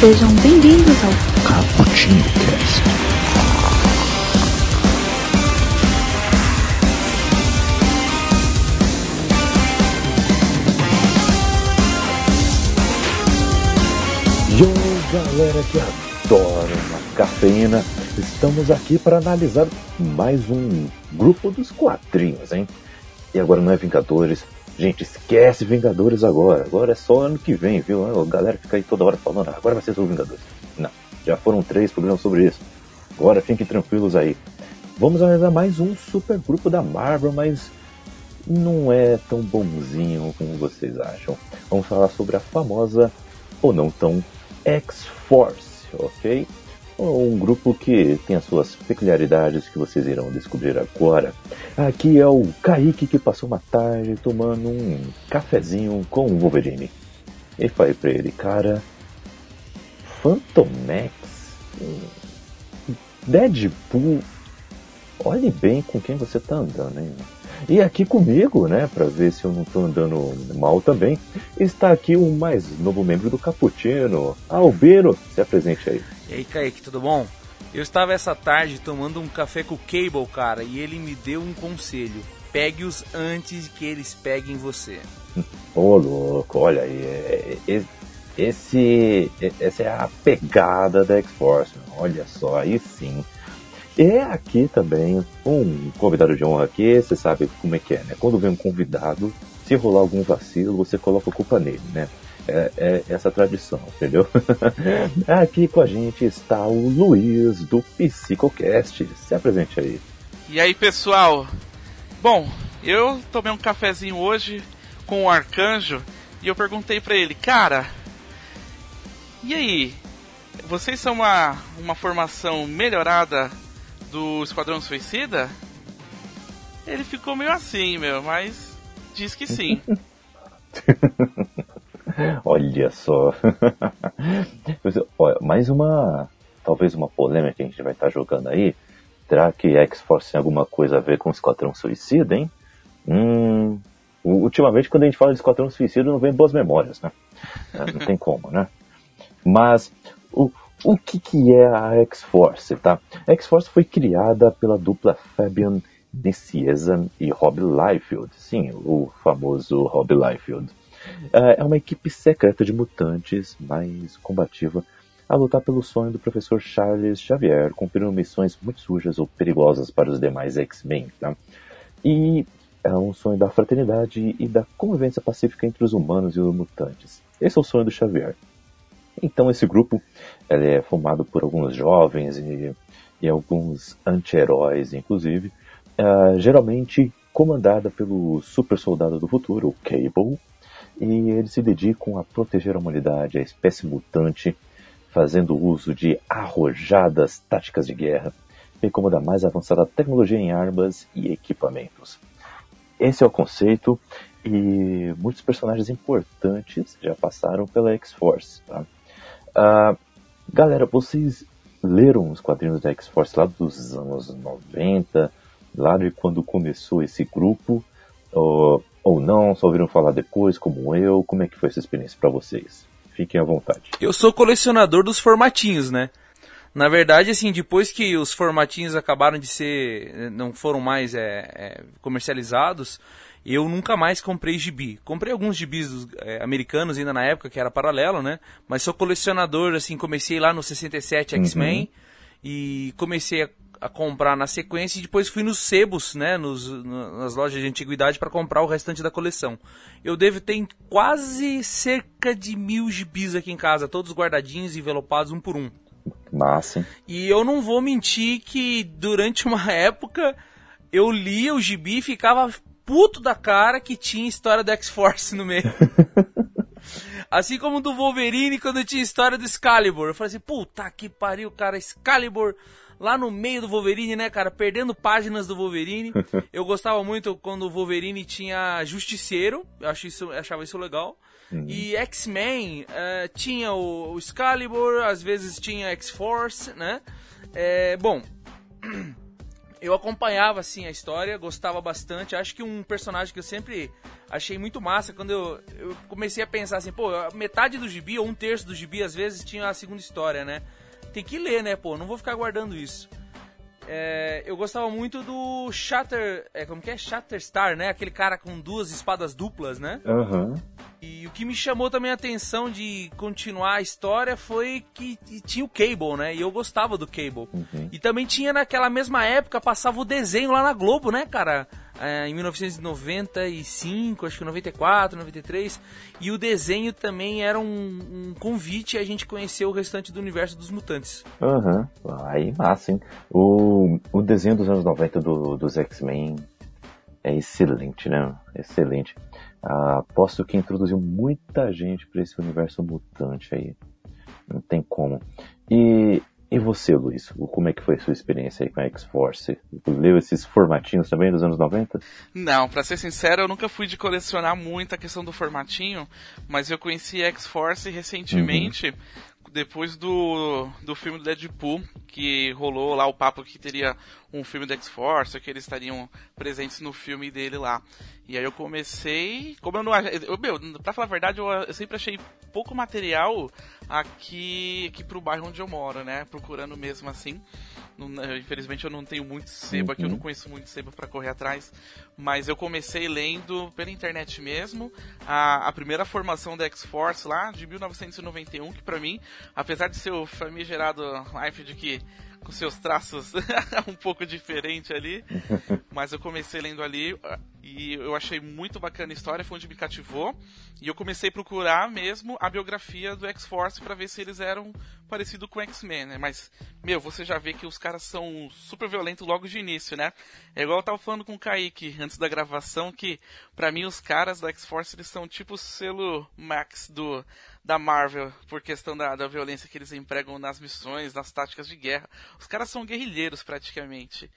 sejam bem-vindos ao Cappuccino Cast. Yo, galera que adora uma cafeína, estamos aqui para analisar mais um grupo dos quadrinhos, hein? E agora não é Vingadores. Gente, esquece Vingadores agora. Agora é só ano que vem, viu? A galera fica aí toda hora falando, "Ah, agora vai ser sobre Vingadores. Não, já foram três programas sobre isso. Agora fiquem tranquilos aí. Vamos analisar mais um super grupo da Marvel, mas não é tão bonzinho como vocês acham. Vamos falar sobre a famosa, ou não tão, X-Force, ok? Um grupo que tem as suas peculiaridades que vocês irão descobrir agora. Aqui é o Kaique que passou uma tarde tomando um cafezinho com o Wolverine. E falei pra ele, cara, Phantom X, Deadpool, olhe bem com quem você tá andando, hein? E aqui comigo, né, pra ver se eu não tô andando mal também, está aqui o mais novo membro do Cappuccino, Albino. Se apresente aí. E aí, Kaique, tudo bom? Eu estava essa tarde tomando um café com o Cable, cara, e ele me deu um conselho. Pegue-os antes que eles peguem você. Ô, louco, olha aí, é- é- esse, essa é a pegada da X-Force, olha só, aí sim. E aqui também, um convidado de honra aqui, você sabe como é que é, né? Quando vem um convidado, se rolar algum vacilo, você coloca a culpa nele, né? É, é essa tradição, entendeu? aqui com a gente está o Luiz do Psicocast. Se apresente aí. E aí, pessoal? Bom, eu tomei um cafezinho hoje com o Arcanjo e eu perguntei pra ele, cara, e aí? Vocês são uma, uma formação melhorada do Esquadrão Suicida? Ele ficou meio assim, meu, mas diz que sim. Olha só. Olha, mais uma. Talvez uma polêmica que a gente vai estar jogando aí. Será que X-Force tem alguma coisa a ver com Esquadrão Suicida, hein? Hum. Ultimamente, quando a gente fala de Esquadrão Suicida, não vem boas memórias, né? É, Não tem como, né? Mas o, o que, que é a X-Force, tá? A X-Force foi criada pela dupla Fabian Nicieza e Rob Liefeld. Sim, o famoso Rob Liefeld. É uma equipe secreta de mutantes, mais combativa, a lutar pelo sonho do professor Charles Xavier, cumprindo missões muito sujas ou perigosas para os demais X-Men. Tá? E é um sonho da fraternidade e da convivência pacífica entre os humanos e os mutantes. Esse é o sonho do Xavier. Então esse grupo é formado por alguns jovens e, e alguns anti-heróis, inclusive, ah, geralmente comandada pelo super soldado do futuro, o Cable, e eles se dedicam a proteger a humanidade, a espécie mutante, fazendo uso de arrojadas táticas de guerra, bem como da mais avançada tecnologia em armas e equipamentos. Esse é o conceito e muitos personagens importantes já passaram pela X-Force. Tá? Ah, galera, vocês leram os quadrinhos da X-Force lá dos anos 90, lá de quando começou esse grupo, ou, ou não, só ouviram falar depois, como eu? Como é que foi essa experiência para vocês? Fiquem à vontade. Eu sou colecionador dos formatinhos, né? Na verdade, assim, depois que os formatinhos acabaram de ser, não foram mais é, é, comercializados, eu nunca mais comprei gibi. Comprei alguns gibis dos, é, americanos ainda na época, que era paralelo, né? Mas sou colecionador, assim, comecei lá no 67 X-Men e comecei a, a comprar na sequência e depois fui nos sebos, né? Nos, no- nas lojas de antiguidade para comprar o restante da coleção. Eu devo ter quase cerca de mil gibis aqui em casa, todos guardadinhos e envelopados um por um. Massa? E eu não vou mentir que durante uma época eu lia o gibi e ficava puto da cara que tinha história do X-Force no meio. Assim como do Wolverine quando tinha história do Excalibur. Eu falei assim, puta que pariu, cara, Excalibur lá no meio do Wolverine, né, cara, perdendo páginas do Wolverine. Eu gostava muito quando o Wolverine tinha Justiceiro, eu acho isso, eu achava isso legal. E X-Men eh, tinha o, o Excalibur, às vezes tinha X-Force, né? É, bom, eu acompanhava assim a história, gostava bastante. Acho que um personagem que eu sempre achei muito massa quando eu, eu comecei a pensar assim, pô, metade do gibi ou um terço do gibi às vezes tinha a segunda história, né? Tem que ler, né, pô? Não vou ficar guardando isso. É, eu gostava muito do Shatter. É, como que é? Shatterstar, né? Aquele cara com duas espadas duplas, né? Uhum. E o que me chamou também a atenção de continuar a história foi que tinha o Cable, né? E eu gostava do Cable. Uhum. E também tinha naquela mesma época, passava o desenho lá na Globo, né, cara? É, em 1995, acho que 94, 93. E o desenho também era um, um convite a gente conhecer o restante do universo dos mutantes. Aham, uhum. aí massa, hein? O, o desenho dos anos 90 do, dos X-Men é excelente, né? Excelente. Ah, aposto que introduziu muita gente para esse universo mutante aí. Não tem como. E, e você, Luiz? Como é que foi a sua experiência aí com a X-Force? Leu esses formatinhos também dos anos 90? Não, para ser sincero, eu nunca fui de colecionar muito a questão do formatinho, mas eu conheci a X-Force recentemente uhum depois do, do filme do Deadpool, que rolou lá o papo que teria um filme do X-Force, que eles estariam presentes no filme dele lá. E aí eu comecei. Como eu não. Eu, meu, pra falar a verdade, eu, eu sempre achei pouco material aqui, aqui pro bairro onde eu moro, né? Procurando mesmo assim. Não, infelizmente eu não tenho muito sebo aqui, eu não uhum. conheço muito sebo para correr atrás. Mas eu comecei lendo pela internet mesmo a, a primeira formação da X-Force lá, de 1991, que para mim, apesar de ser o famigerado Life de que com seus traços um pouco diferente ali. Mas eu comecei lendo ali e eu achei muito bacana a história, foi onde me cativou. E eu comecei a procurar mesmo a biografia do X-Force para ver se eles eram parecidos com X-Men, né? Mas, meu, você já vê que os caras são super violentos logo de início, né? É igual eu tava falando com o Kaique antes da gravação, que para mim os caras da X-Force eles são tipo o selo Max do da Marvel por questão da, da violência que eles empregam nas missões, nas táticas de guerra. Os caras são guerrilheiros praticamente.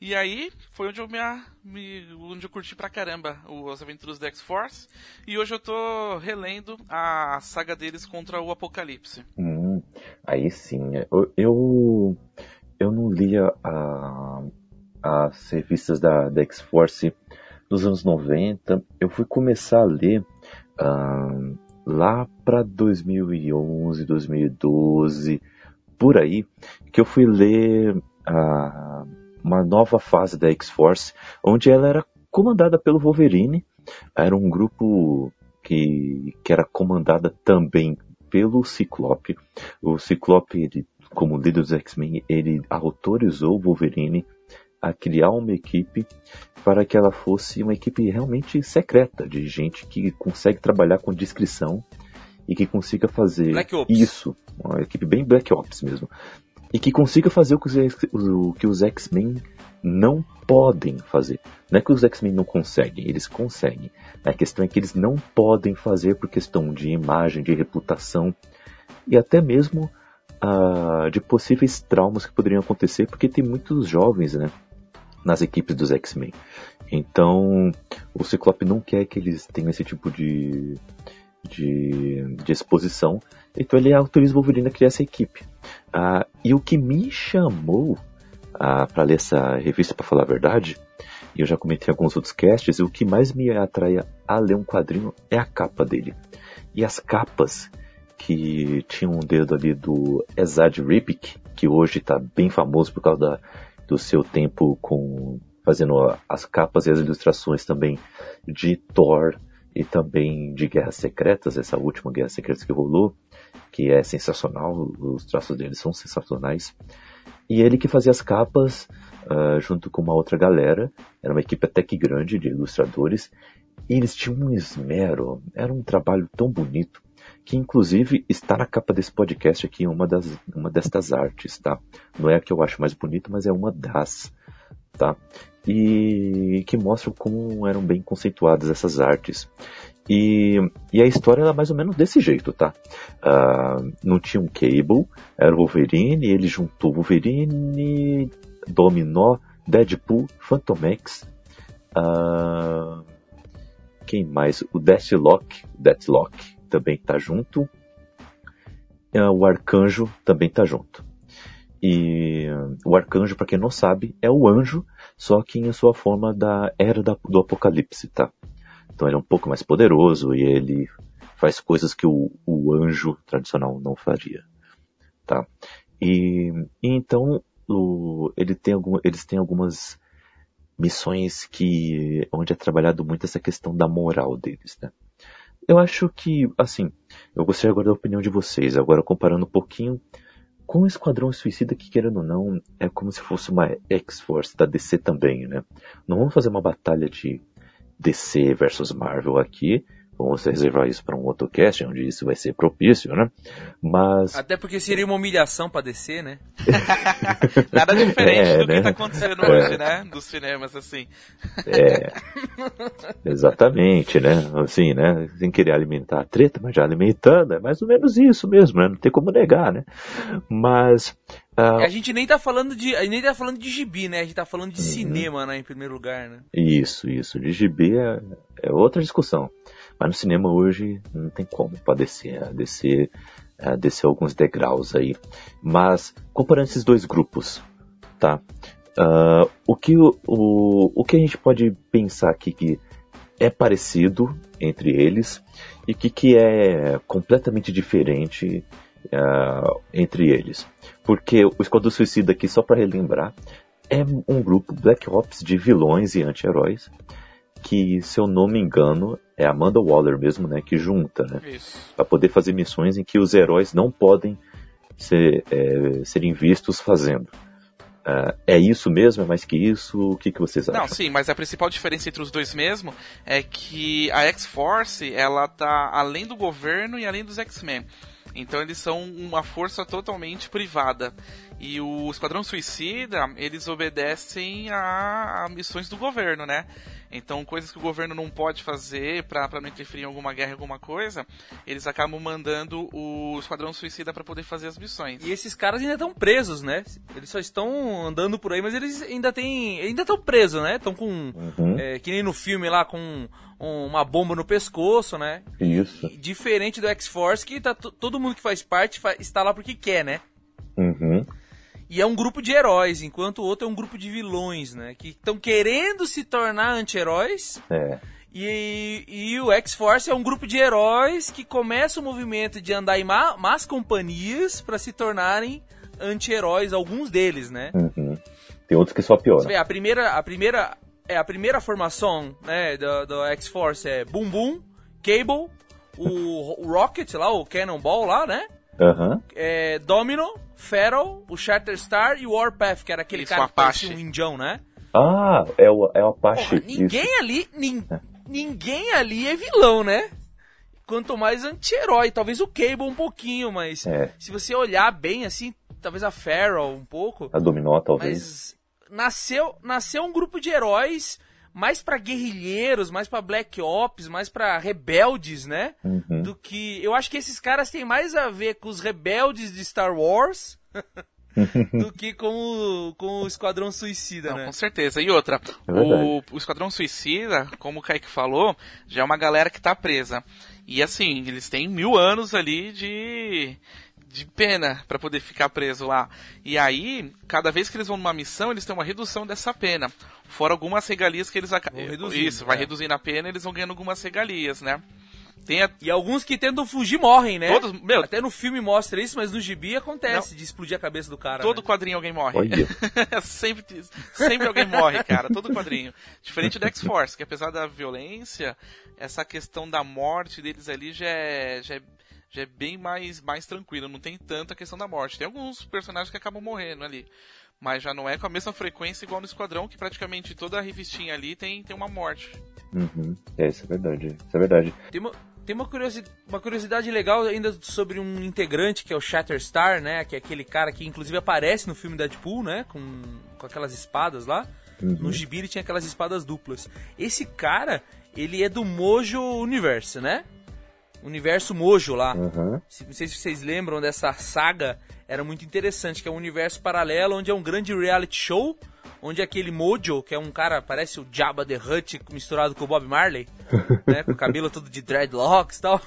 E aí foi onde eu me, me onde eu curti pra caramba os aventuras do X-Force. E hoje eu tô relendo a saga deles contra o Apocalipse. Hum, aí sim. Eu, eu, eu não lia a, as revistas da, da X-Force nos anos 90. Eu fui começar a ler. Uh, lá para 2011, 2012, por aí, que eu fui ler uh, uma nova fase da X-Force, onde ela era comandada pelo Wolverine, era um grupo que, que era comandada também pelo Ciclope. O Ciclope, ele, como líder dos X-Men, ele autorizou o Wolverine a criar uma equipe para que ela fosse uma equipe realmente secreta, de gente que consegue trabalhar com discrição e que consiga fazer isso, uma equipe bem Black Ops mesmo, e que consiga fazer o que os, os X-Men não podem fazer. Não é que os X-Men não conseguem, eles conseguem. A questão é que eles não podem fazer por questão de imagem, de reputação e até mesmo uh, de possíveis traumas que poderiam acontecer, porque tem muitos jovens, né? nas equipes dos X-Men. Então, o Ciclope não quer que eles tenham esse tipo de, de, de exposição, então ele autoriza o Wolverine a criar essa equipe. Ah, e o que me chamou ah, para ler essa revista, para falar a verdade, e eu já comentei em alguns outros casts, o que mais me atrai a ler um quadrinho é a capa dele. E as capas que tinham um dedo ali do Ezad Ripik, que hoje está bem famoso por causa da, do seu tempo com fazendo as capas e as ilustrações também de Thor e também de Guerras Secretas, essa última Guerra Secretas que rolou, que é sensacional, os traços dele são sensacionais. E ele que fazia as capas uh, junto com uma outra galera, era uma equipe até que grande de ilustradores, e eles tinham um esmero, era um trabalho tão bonito que inclusive está na capa desse podcast aqui, uma, das, uma destas artes, tá? Não é a que eu acho mais bonita, mas é uma das, tá? E que mostram como eram bem conceituadas essas artes. E, e a história era mais ou menos desse jeito, tá? Uh, não tinha um Cable, era o Wolverine, ele juntou Wolverine, Dominó, Deadpool, Phantom X, uh, quem mais? O Deathlock, Deathlock, também está junto. É, o Arcanjo também está junto. E o arcanjo, para quem não sabe, é o anjo, só que em sua forma da era da, do apocalipse, tá? Então ele é um pouco mais poderoso e ele faz coisas que o, o anjo tradicional não faria, tá? E, e então o, ele tem algum, eles têm algumas missões que onde é trabalhado muito essa questão da moral deles, né? Eu acho que, assim, eu gostaria agora da opinião de vocês, agora comparando um pouquinho com o Esquadrão Suicida, que querendo ou não, é como se fosse uma X-Force da DC também, né? Não vamos fazer uma batalha de DC versus Marvel aqui, Vamos reservar isso para um outro cast, onde isso vai ser propício, né? Mas. Até porque seria uma humilhação para descer, né? Nada diferente é, do né? que está acontecendo é. hoje, né? Dos cinemas, assim. É. Exatamente, né? Assim, né? Sem querer alimentar a treta, mas já alimentando, é mais ou menos isso mesmo, né? Não tem como negar, né? Mas. Uh... A gente nem tá falando de. A gente nem tá falando de gibi, né? A gente tá falando de uhum. cinema, né, em primeiro lugar, né? Isso, isso. De gibi é, é outra discussão. Mas no cinema hoje não tem como para descer, descer, descer alguns degraus aí. Mas comparando esses dois grupos, tá? Uh, o, que, o, o que a gente pode pensar aqui que é parecido entre eles e o que, que é completamente diferente uh, entre eles? Porque o Esquadrão Suicida aqui, só para relembrar, é um grupo Black Ops de vilões e anti-heróis que, se eu não me engano, é Amanda Waller mesmo, né, que junta, né, para poder fazer missões em que os heróis não podem ser, é, serem vistos fazendo. Uh, é isso mesmo? É mais que isso? O que, que vocês acham? Não, sim, mas a principal diferença entre os dois mesmo é que a X-Force, ela tá além do governo e além dos X-Men. Então eles são uma força totalmente privada. E o Esquadrão Suicida, eles obedecem a, a missões do governo, né? Então, coisas que o governo não pode fazer para não interferir em alguma guerra, alguma coisa, eles acabam mandando o Esquadrão Suicida para poder fazer as missões. E esses caras ainda estão presos, né? Eles só estão andando por aí, mas eles ainda têm. ainda estão presos, né? Estão com. Uhum. É, que nem no filme lá, com uma bomba no pescoço, né? Isso. E, diferente do X-Force, que tá, todo mundo que faz parte está lá porque quer, né? Uhum. E é um grupo de heróis, enquanto o outro é um grupo de vilões, né? Que estão querendo se tornar anti-heróis. É. E, e o X-Force é um grupo de heróis que começa o movimento de andar em má, más companhias para se tornarem anti-heróis, alguns deles, né? Uhum. Tem outros que só pioram. A primeira, a primeira, é a primeira formação, né, do, do X-Force é Boom Boom, Cable, o, o Rocket lá, o Cannonball lá, né? Uhum. É, Domino, Feral, o Shatterstar e o Warpath, que era aquele Isso, cara que parecia um indião, né? Ah, é o, é o Apache. Porra, ninguém Isso. ali. Nin, é. Ninguém ali é vilão, né? Quanto mais anti-herói. Talvez o Cable um pouquinho, mas é. se você olhar bem assim, talvez a Feral um pouco. A Dominó, talvez. Mas nasceu, nasceu um grupo de heróis mais para guerrilheiros, mais para Black Ops, mais para rebeldes, né? Uhum. Do que eu acho que esses caras têm mais a ver com os rebeldes de Star Wars. do que com o, com o Esquadrão Suicida, Não, né? Com certeza. E outra, é o, o, Esquadrão Suicida, como o Kaique falou, já é uma galera que tá presa. E assim, eles têm mil anos ali de, de pena para poder ficar preso lá. E aí, cada vez que eles vão numa missão, eles têm uma redução dessa pena. Fora algumas regalias que eles acabam. Isso, vai é. reduzindo a pena eles vão ganhando algumas regalias, né? Tem a... E alguns que tentam fugir morrem, né? Todos, meu, Até no filme mostra isso, mas no gibi acontece não. de explodir a cabeça do cara. Todo né? quadrinho alguém morre. sempre, sempre alguém morre, cara. Todo quadrinho. Diferente do X-Force, que apesar da violência, essa questão da morte deles ali já é, já é, já é bem mais, mais tranquilo. Não tem tanta questão da morte. Tem alguns personagens que acabam morrendo ali mas já não é com a mesma frequência igual no Esquadrão, que praticamente toda a revistinha ali tem, tem uma morte. Uhum. É, isso é verdade. Isso é verdade. Tem uma, tem uma, curiosidade, uma curiosidade legal ainda sobre um integrante que é o Shatterstar, né? Que é aquele cara que inclusive aparece no filme Deadpool, né? Com, com aquelas espadas lá. Uhum. No gibi ele tinha aquelas espadas duplas. Esse cara, ele é do Mojo Universe, né? Universo Mojo lá. Uhum. Não sei se vocês lembram dessa saga era muito interessante, que é um universo paralelo onde é um grande reality show onde aquele Mojo, que é um cara, parece o Jabba the Hutt misturado com o Bob Marley, né, com o cabelo todo de dreadlocks e tal,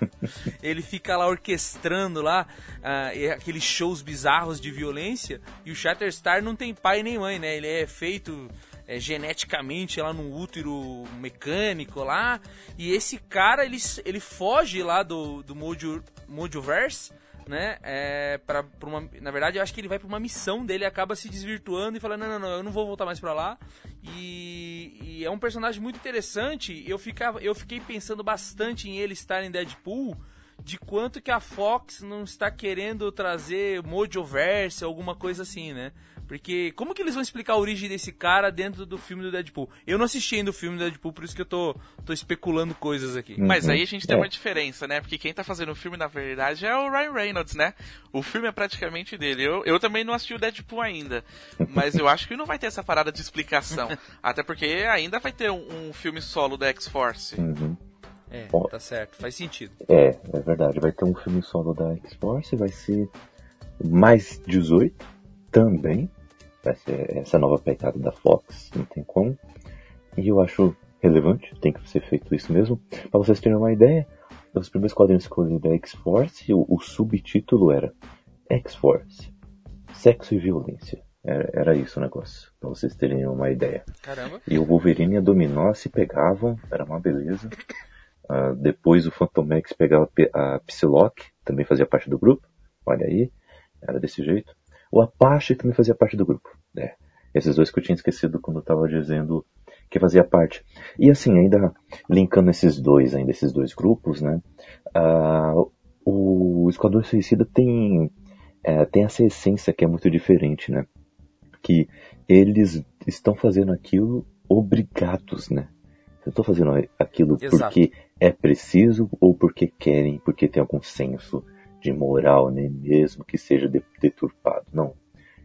ele fica lá orquestrando lá uh, aqueles shows bizarros de violência, e o Shatterstar não tem pai nem mãe, né, ele é feito é, geneticamente lá no útero mecânico lá. E esse cara, ele, ele foge lá do, do Mojo, Mojoverse, né? É, pra, pra uma, na verdade, eu acho que ele vai pra uma missão dele acaba se desvirtuando e falando, não, não, não, eu não vou voltar mais pra lá. E, e é um personagem muito interessante. Eu, ficava, eu fiquei pensando bastante em ele estar em Deadpool de quanto que a Fox não está querendo trazer Mojoverse, alguma coisa assim, né? Porque como que eles vão explicar a origem desse cara dentro do filme do Deadpool? Eu não assisti ainda o filme do Deadpool, por isso que eu tô, tô especulando coisas aqui. Uhum. Mas aí a gente tem é. uma diferença, né? Porque quem tá fazendo o filme, na verdade, é o Ryan Reynolds, né? O filme é praticamente dele. Eu, eu também não assisti o Deadpool ainda. Mas eu acho que não vai ter essa parada de explicação. Até porque ainda vai ter um, um filme solo da X-Force. Uhum. É, tá certo, faz sentido. É, é verdade. Vai ter um filme solo da X-Force, vai ser mais 18 também ser essa nova pegada da Fox, não tem como. E eu acho relevante, tem que ser feito isso mesmo. Para vocês terem uma ideia, os primeiros quadrinhos escolhidos da X-Force, o, o, subtítulo era X-Force, Sexo e Violência. Era, era isso o negócio, para vocês terem uma ideia. Caramba. E o Wolverine e a Dominó se pegavam, era uma beleza. Uh, depois o Phantomex pegava a Psylocke, também fazia parte do grupo. Olha aí, era desse jeito. O Apache também fazia parte do grupo. né? esses dois que eu tinha esquecido quando eu estava dizendo que fazia parte. E assim, ainda linkando esses dois, ainda esses dois grupos, né? Uh, o Esquadrão Suicida tem, é, tem essa essência que é muito diferente, né? Que eles estão fazendo aquilo obrigados, né? Estão fazendo aquilo Exato. porque é preciso ou porque querem, porque tem algum senso de moral, nem mesmo que seja deturpado. Não.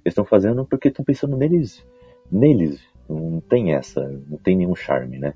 Eles estão fazendo porque estão pensando neles, neles. Não tem essa, não tem nenhum charme, né?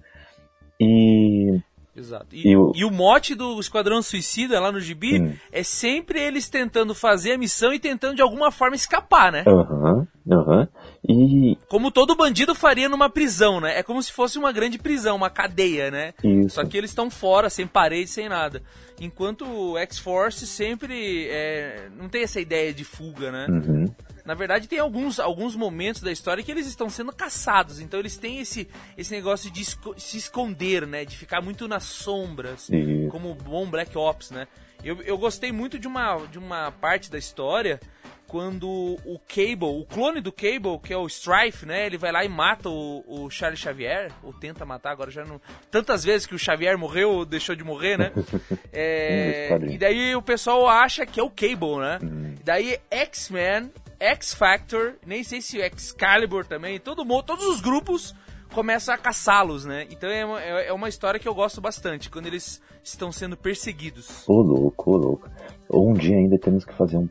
E Exato. E, e, o... e, o... mote do Esquadrão Suicida lá no Gibi hum. é sempre eles tentando fazer a missão e tentando de alguma forma escapar, né? Aham, uhum, aham. Uhum. E. Como todo bandido faria numa prisão, né? É como se fosse uma grande prisão, uma cadeia, né? Isso. Só que eles estão fora, sem parede, sem nada. Enquanto o X-Force sempre é... não tem essa ideia de fuga, né? Uhum. Na verdade, tem alguns, alguns momentos da história que eles estão sendo caçados. Então eles têm esse, esse negócio de esco se esconder, né? De ficar muito nas sombras. Como bom Black Ops, né? Eu, eu gostei muito de uma, de uma parte da história quando o Cable, o clone do Cable, que é o Strife, né? Ele vai lá e mata o, o Charles Xavier, ou tenta matar, agora já não. Tantas vezes que o Xavier morreu ou deixou de morrer, né? é, e daí o pessoal acha que é o Cable, né? Hum. Daí X-Men X Factor, nem sei se Excalibur também, todo mundo, todos os grupos começam a caçá-los, né? Então é uma, é, é uma história que eu gosto bastante, quando eles estão sendo perseguidos. Ô louco, ô louco. Um dia ainda temos que fazer um,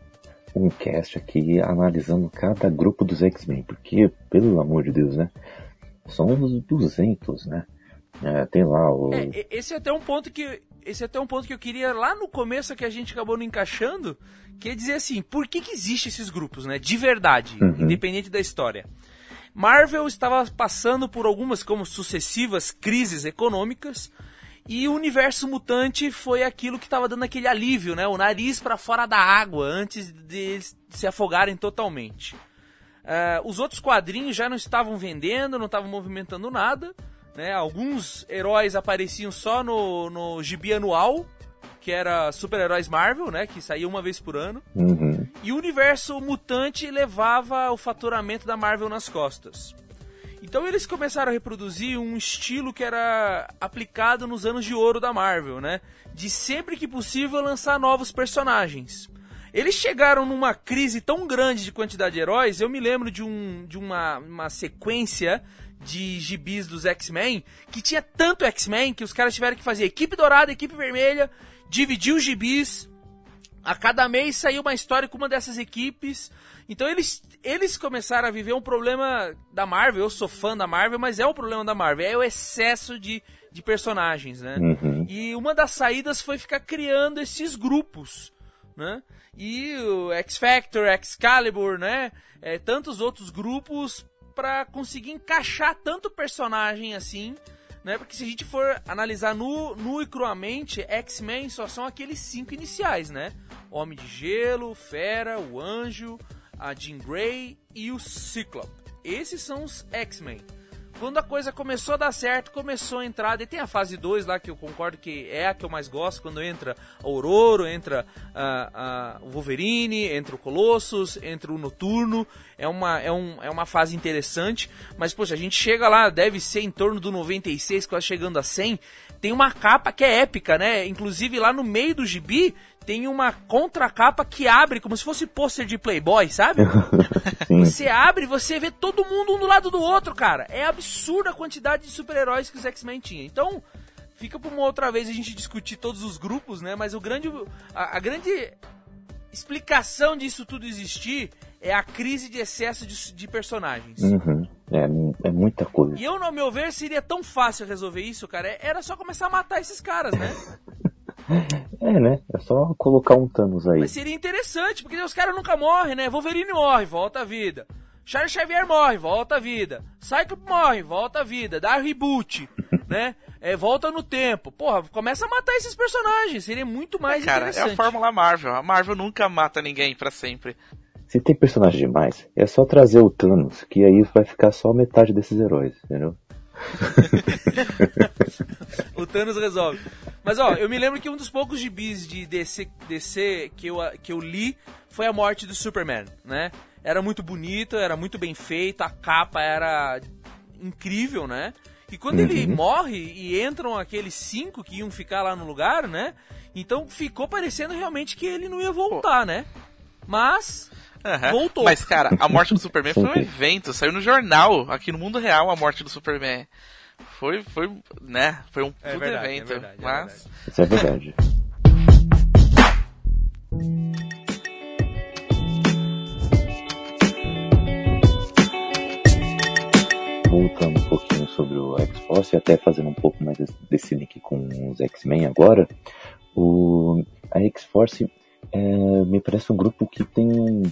um cast aqui analisando cada grupo dos X-Men, porque, pelo amor de Deus, né? São uns 200, né? É, tem lá o. É, esse é até um ponto que. Esse é até um ponto que eu queria lá no começo que a gente acabou não encaixando, que é dizer assim, por que, que existem esses grupos, né? De verdade, uhum. independente da história. Marvel estava passando por algumas como sucessivas crises econômicas e o universo mutante foi aquilo que estava dando aquele alívio, né? O nariz para fora da água antes de se afogarem totalmente. Uh, os outros quadrinhos já não estavam vendendo, não estavam movimentando nada. Né? Alguns heróis apareciam só no, no gibi anual, que era super-heróis Marvel, né? Que saía uma vez por ano. Uhum. E o universo mutante levava o faturamento da Marvel nas costas. Então eles começaram a reproduzir um estilo que era aplicado nos anos de ouro da Marvel, né? De sempre que possível lançar novos personagens. Eles chegaram numa crise tão grande de quantidade de heróis, eu me lembro de, um, de uma, uma sequência de gibis dos X-Men que tinha tanto X-Men que os caras tiveram que fazer equipe dourada, equipe vermelha, dividir os gibis. A cada mês saiu uma história com uma dessas equipes. Então eles, eles começaram a viver um problema da Marvel. Eu sou fã da Marvel, mas é o um problema da Marvel. É o excesso de, de personagens, né? Uhum. E uma das saídas foi ficar criando esses grupos, né? E o X Factor, Excalibur, né? É, tantos outros grupos para conseguir encaixar tanto personagem assim, né? Porque se a gente for analisar nu, nu e cruamente, X-Men só são aqueles cinco iniciais, né? Homem de Gelo, Fera, o Anjo, a Jean Grey e o Ciclope. Esses são os X-Men. Quando a coisa começou a dar certo, começou a entrar. E tem a fase 2 lá que eu concordo que é a que eu mais gosto. Quando entra Aurora, entra uh, uh, o Wolverine, entra o Colossus, entra o Noturno. É uma, é, um, é uma fase interessante. Mas, poxa, a gente chega lá, deve ser em torno do 96, quase chegando a 100. Tem uma capa que é épica, né? Inclusive lá no meio do gibi tem uma contracapa que abre como se fosse pôster de Playboy, sabe? você abre e você vê todo mundo um do lado do outro, cara. É absurda a quantidade de super-heróis que os X-Men tinham. Então, fica pra uma outra vez a gente discutir todos os grupos, né? Mas o grande. A, a grande explicação disso tudo existir é a crise de excesso de, de personagens. Uhum. É, é muita coisa. E eu, no meu ver, seria tão fácil resolver isso, cara. Era só começar a matar esses caras, né? É, né? É só colocar um Thanos aí. Mas seria interessante, porque os caras nunca morrem, né? Wolverine morre, volta à vida. Charles Xavier morre, volta à vida. Cyclops morre, volta à vida. Dá reboot, né? É, volta no tempo. Porra, começa a matar esses personagens. Seria muito mais é, cara, interessante. É a fórmula Marvel. A Marvel nunca mata ninguém para sempre. Se tem personagem demais, é só trazer o Thanos, que aí vai ficar só metade desses heróis, entendeu? o Thanos resolve. Mas ó, eu me lembro que um dos poucos gibis de DC, DC que, eu, que eu li foi a morte do Superman, né? Era muito bonito, era muito bem feito, a capa era incrível, né? E quando uhum. ele morre e entram aqueles cinco que iam ficar lá no lugar, né? Então ficou parecendo realmente que ele não ia voltar, Pô. né? Mas Uhum. Voltou. Mas, cara, a morte do Superman foi um evento, saiu no jornal, aqui no mundo real, a morte do Superman. Foi, foi, né? Foi um é verdade, é evento. É verdade, mas. É Isso é verdade. Voltando um pouquinho sobre o X-Force e até fazendo um pouco mais desse link com os X-Men agora, o, a X-Force é, me parece um grupo que tem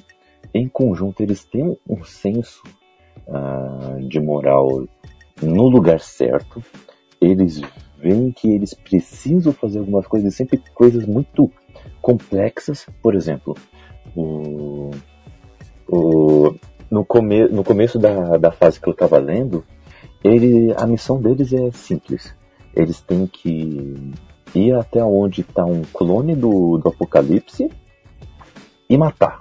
em conjunto, eles têm um senso uh, de moral no lugar certo, eles veem que eles precisam fazer algumas coisas, sempre coisas muito complexas. Por exemplo, o, o, no, come, no começo da, da fase que eu estava lendo, ele, a missão deles é simples. Eles têm que ir até onde está um clone do, do Apocalipse e matar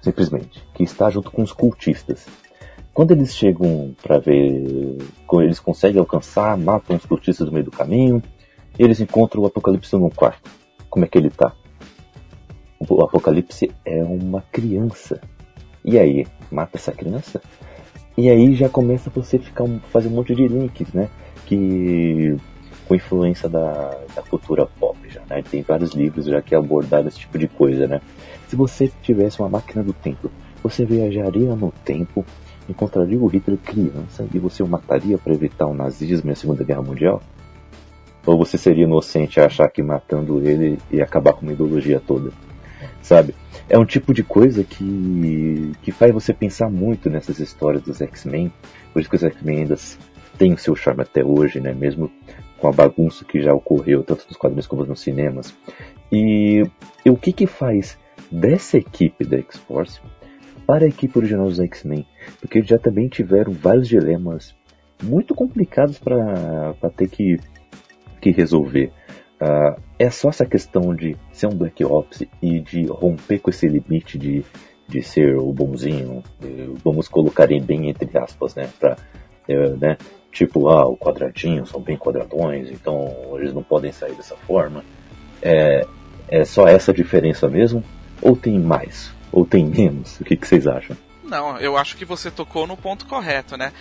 simplesmente, que está junto com os cultistas. Quando eles chegam para ver, eles conseguem alcançar, matam os cultistas no meio do caminho, eles encontram o Apocalipse no quarto. Como é que ele tá? O Apocalipse é uma criança. E aí, mata essa criança? E aí já começa você ficar fazer um monte de links, né? Que com influência da, da cultura pop já, né? Tem vários livros já que abordaram esse tipo de coisa, né? Se você tivesse uma máquina do tempo, você viajaria no tempo, encontraria o Hitler criança e você o mataria para evitar o nazismo e a Segunda Guerra Mundial? Ou você seria inocente a achar que matando ele ia acabar com uma ideologia toda? Sabe? É um tipo de coisa que, que faz você pensar muito nessas histórias dos X-Men. Por isso que os X-Men ainda têm o seu charme até hoje, né? Mesmo com a bagunça que já ocorreu, tanto nos quadrinhos como nos cinemas. E, e o que que faz dessa equipe da X-Force para a equipe original dos X-Men, porque eles já também tiveram vários dilemas muito complicados para ter que, que resolver. Uh, é só essa questão de ser um Black Ops e de romper com esse limite de, de ser o bonzinho, vamos colocar bem entre aspas, né, pra, uh, né, tipo, ah, o quadradinho são bem quadradões, então eles não podem sair dessa forma. É, é só essa diferença mesmo? Ou tem mais? Ou tem menos? O que, que vocês acham? Não, eu acho que você tocou no ponto correto, né?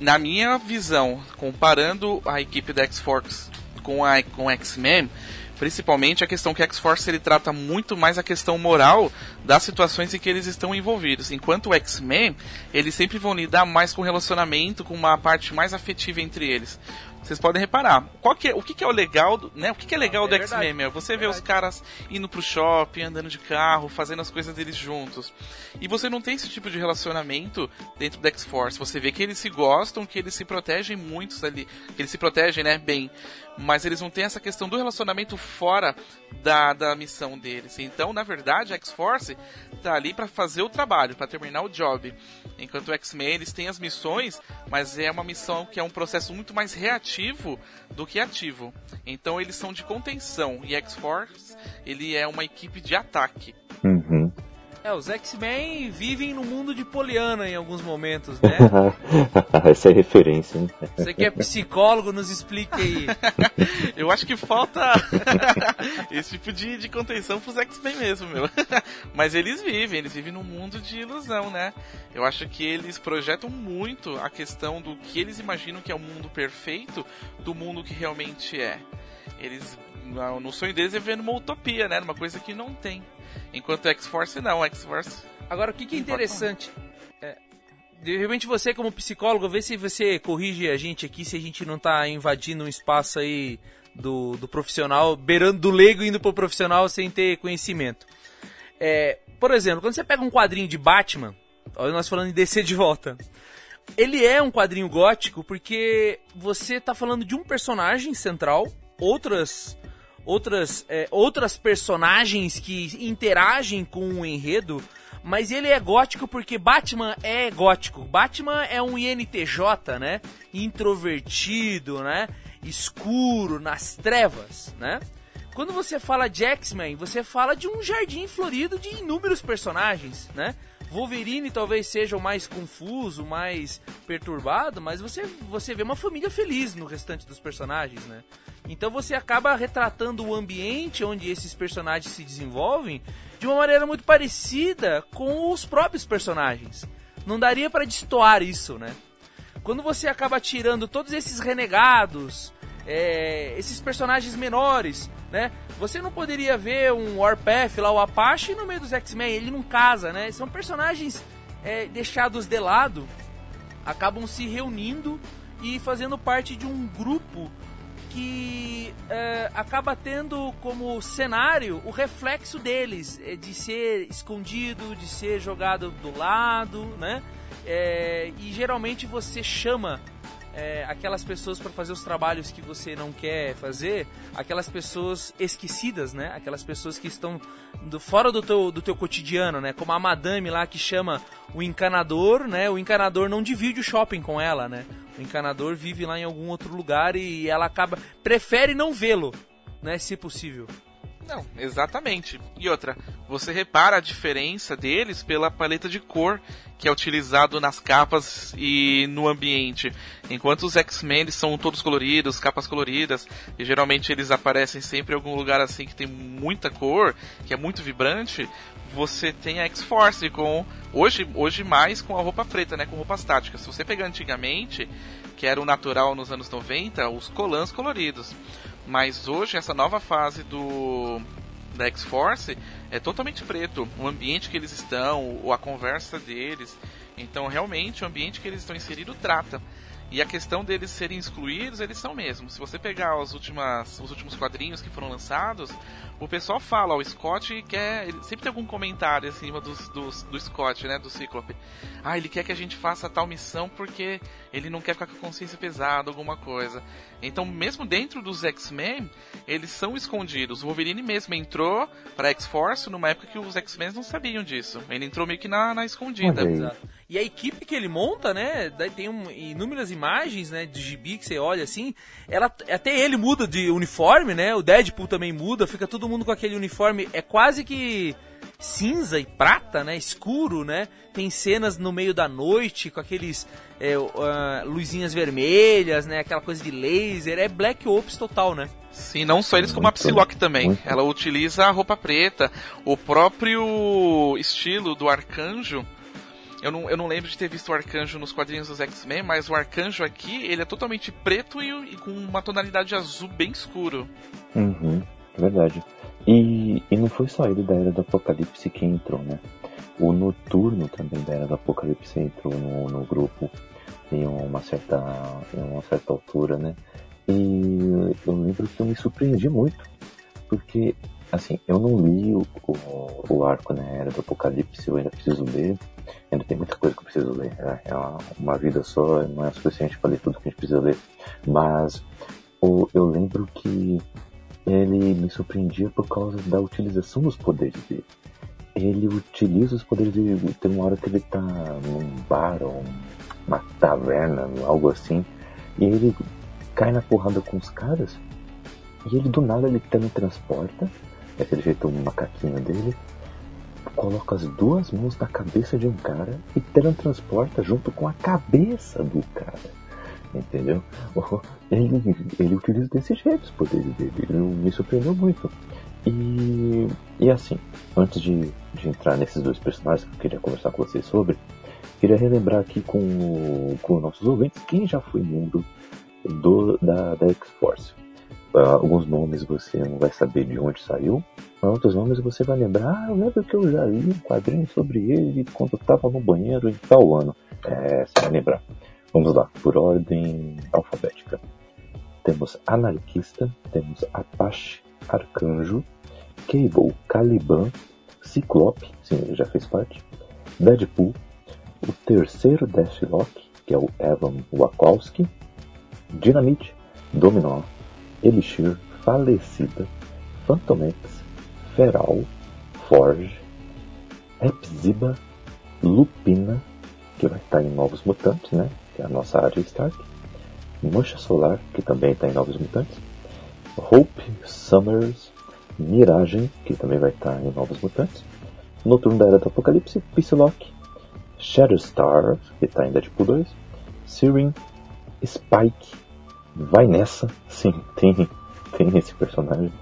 Na minha visão, comparando a equipe da X-Force com a com X-Men, principalmente a questão que X-Force ele trata muito mais a questão moral das situações em que eles estão envolvidos, enquanto o X-Men eles sempre vão lidar mais com relacionamento, com uma parte mais afetiva entre eles. vocês podem reparar. Qual que é, o que, que é o legal do, né? O que, que é legal é do X-Men? Você vê os caras indo pro shopping, andando de carro, fazendo as coisas deles juntos. E você não tem esse tipo de relacionamento dentro do X-Force. Você vê que eles se gostam, que eles se protegem muito ali, que eles se protegem, né, bem mas eles não têm essa questão do relacionamento fora da, da missão deles. Então, na verdade, a X-Force tá ali para fazer o trabalho, para terminar o job. Enquanto o X-Men, eles têm as missões, mas é uma missão que é um processo muito mais reativo do que ativo. Então, eles são de contenção e X-Force, ele é uma equipe de ataque. Uhum. É, os X-Men vivem no mundo de Poliana em alguns momentos, né? Essa é referência, hein? Você que é psicólogo, nos explique aí. Eu acho que falta esse tipo de, de contenção pros X-Men mesmo, meu. Mas eles vivem, eles vivem num mundo de ilusão, né? Eu acho que eles projetam muito a questão do que eles imaginam que é o mundo perfeito do mundo que realmente é. Eles, no sonho deles é ver numa utopia, né? Numa coisa que não tem. Enquanto X-Force não, X-Force. Agora, o que, que é interessante? É, de repente você, como psicólogo, vê se você corrige a gente aqui, se a gente não tá invadindo um espaço aí do, do profissional, beirando do leigo indo pro profissional sem ter conhecimento. É, por exemplo, quando você pega um quadrinho de Batman, olha nós falando de descer de volta. Ele é um quadrinho gótico porque você tá falando de um personagem central, outras outras, é, outras personagens que interagem com o enredo, mas ele é gótico porque Batman é gótico. Batman é um INTJ, né? Introvertido, né? Escuro, nas trevas, né? Quando você fala de X-Men, você fala de um jardim florido de inúmeros personagens, né? Wolverine talvez seja o mais confuso, mais perturbado, mas você, você vê uma família feliz no restante dos personagens, né? Então você acaba retratando o ambiente onde esses personagens se desenvolvem de uma maneira muito parecida com os próprios personagens. Não daria para destoar isso, né? Quando você acaba tirando todos esses renegados, é, esses personagens menores, né? Você não poderia ver um Warpath lá, o Apache, no meio dos X-Men, ele não casa, né? São personagens é, deixados de lado, acabam se reunindo e fazendo parte de um grupo que é, acaba tendo como cenário o reflexo deles, é, de ser escondido, de ser jogado do lado, né? É, e geralmente você chama é, aquelas pessoas para fazer os trabalhos que você não quer fazer, aquelas pessoas esquecidas, né? Aquelas pessoas que estão do, fora do teu, do teu cotidiano, né? Como a madame lá que chama o encanador, né? O encanador não divide o shopping com ela, né? O encanador vive lá em algum outro lugar e ela acaba prefere não vê-lo, né? Se possível. Não, exatamente. E outra, você repara a diferença deles pela paleta de cor que é utilizado nas capas e no ambiente. Enquanto os X-Men são todos coloridos, capas coloridas, e geralmente eles aparecem sempre em algum lugar assim que tem muita cor, que é muito vibrante, você tem a X-Force com hoje, hoje mais com a roupa preta, né, com roupas táticas. Se você pegar antigamente, que era o natural nos anos 90, os colãs coloridos. Mas hoje, essa nova fase do da X-Force é totalmente preto. O ambiente que eles estão, a conversa deles. Então, realmente, o ambiente que eles estão inseridos trata. E a questão deles serem excluídos, eles são mesmo. Se você pegar as últimas, os últimos quadrinhos que foram lançados, o pessoal fala, ó, o Scott quer. Ele, sempre tem algum comentário acima do, do, do Scott, né? Do Cíclope. Ah, ele quer que a gente faça tal missão porque ele não quer ficar com a consciência pesada, alguma coisa. Então, mesmo dentro dos X-Men, eles são escondidos. O Wolverine mesmo entrou pra X-Force numa época que os X-Men não sabiam disso. Ele entrou meio que na, na escondida. E a equipe que ele monta, né? Tem um, inúmeras imagens, né? De gibi que você olha assim. Ela, até ele muda de uniforme, né? O Deadpool também muda, fica todo mundo com aquele uniforme. É quase que cinza e prata, né? Escuro, né? Tem cenas no meio da noite com aqueles é, uh, luzinhas vermelhas, né? Aquela coisa de laser. É Black Ops total, né? Sim, não só eles, como a Psylocke também. Ela utiliza a roupa preta. O próprio estilo do Arcanjo. Eu não, eu não lembro de ter visto o Arcanjo nos quadrinhos dos X-Men, mas o Arcanjo aqui, ele é totalmente preto e, e com uma tonalidade azul bem escuro. Uhum, verdade. E, e não foi só ele da Era do Apocalipse que entrou, né? O Noturno também da Era do Apocalipse entrou no, no grupo em uma certa, em uma certa altura, né? E eu lembro que eu me surpreendi muito, porque, assim, eu não li o, o, o arco, né, Era do Apocalipse, eu ainda preciso ler, ainda tem muita coisa que eu preciso ler, é, é uma, uma, vida só, não é suficiente para ler tudo que a gente precisa ler, mas o, eu lembro que ele me surpreendia por causa da utilização dos poderes dele. Ele utiliza os poderes dele, tem uma hora que ele tá num bar ou uma taverna, algo assim, e ele cai na porrada com os caras, e ele do nada ele teletransporta, daquele jeito macaquinho dele, coloca as duas mãos na cabeça de um cara e teletransporta junto com a cabeça do cara. Entendeu? Ele, ele utiliza desse jeito os poderes dele. Ele me surpreendeu muito. E, e assim, antes de, de entrar nesses dois personagens que eu queria conversar com vocês sobre, queria relembrar aqui com, com nossos ouvintes quem já foi membro do, da, da X-Force. Uh, alguns nomes você não vai saber de onde saiu, outros nomes você vai lembrar, ah, eu lembro que eu já li um quadrinho sobre ele quando estava no banheiro em tal ano. É, você vai lembrar. Vamos lá, por ordem alfabética. Temos Anarquista, temos Apache, Arcanjo, Cable, Caliban, Ciclope, sim, ele já fez parte, Deadpool, o terceiro Deathlock, que é o Evan Wachowski, Dynamite, Dominó, Elixir, Falecida, Phantom X, Feral, Forge, Epziba, Lupina, que vai estar em Novos Mutantes, né? Que é a nossa área Stark. Mancha Solar, que também está em Novos Mutantes. Hope, Summers, Miragem, que também vai estar em Novos Mutantes. Noturno da Era do Apocalipse, Psylocke, Shatterstar, que está em Deadpool 2. Sirin, Spike, vai nessa, sim, tem, tem esse personagem.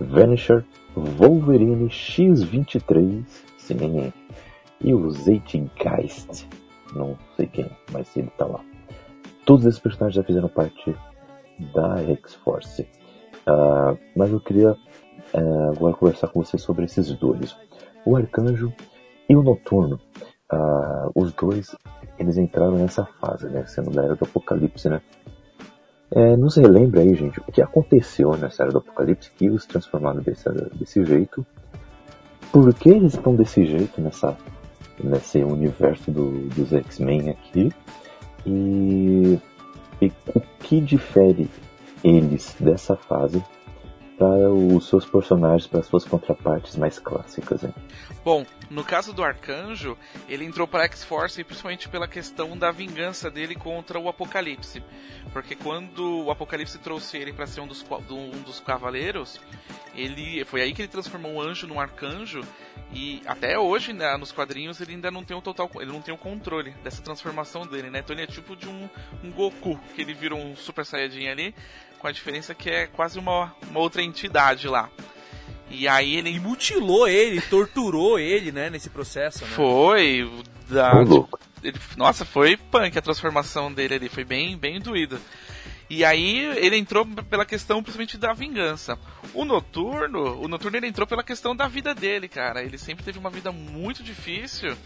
Vanisher, Wolverine X23, sim, e o Zeitgeist, não sei quem, mas ele tá lá. Todos esses personagens já fizeram parte da X-Force. Uh, mas eu queria uh, agora conversar com você sobre esses dois. O Arcanjo e o Noturno. Uh, os dois, eles entraram nessa fase, né? Sendo da Era do Apocalipse, né? É, nos relembra aí, gente, o que aconteceu nessa Era do Apocalipse que os transformaram desse, desse jeito. Por que eles estão desse jeito nessa nesse universo do, dos X-Men aqui e, e o que difere eles dessa fase para os seus personagens, para suas contrapartes mais clássicas. Hein? Bom, no caso do Arcanjo, ele entrou para X-Force principalmente pela questão da vingança dele contra o Apocalipse. Porque quando o Apocalipse trouxe ele para ser um dos, um dos cavaleiros, ele foi aí que ele transformou o anjo num arcanjo e até hoje, né, nos quadrinhos, ele ainda não tem o total, ele não tem o controle dessa transformação dele, né? Então ele é tipo de um, um Goku, que ele virou um Super Saiyajin ali, com a diferença que é quase uma, uma outra entidade lá. E aí ele e mutilou ele, torturou ele, né, nesse processo, né? Foi, da, ele, nossa, foi punk a transformação dele ali, foi bem, bem doída. E aí ele entrou pela questão principalmente da vingança. O Noturno, o Noturno ele entrou pela questão da vida dele, cara. Ele sempre teve uma vida muito difícil.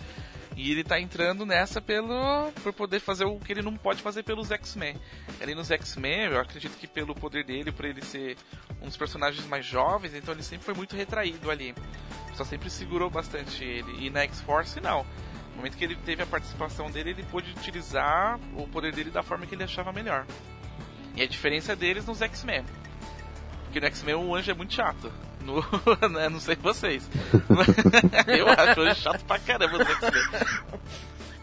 E ele tá entrando nessa pelo por poder fazer o que ele não pode fazer pelos X-Men. Ali nos X-Men, eu acredito que pelo poder dele, por ele ser um dos personagens mais jovens, então ele sempre foi muito retraído ali. Só sempre segurou bastante ele. E na X-Force não. No momento que ele teve a participação dele, ele pôde utilizar o poder dele da forma que ele achava melhor. E a diferença deles nos X-Men. Porque no X-Men o anjo é muito chato. No, né, não sei vocês. eu acho o anjo chato pra caramba X-Men.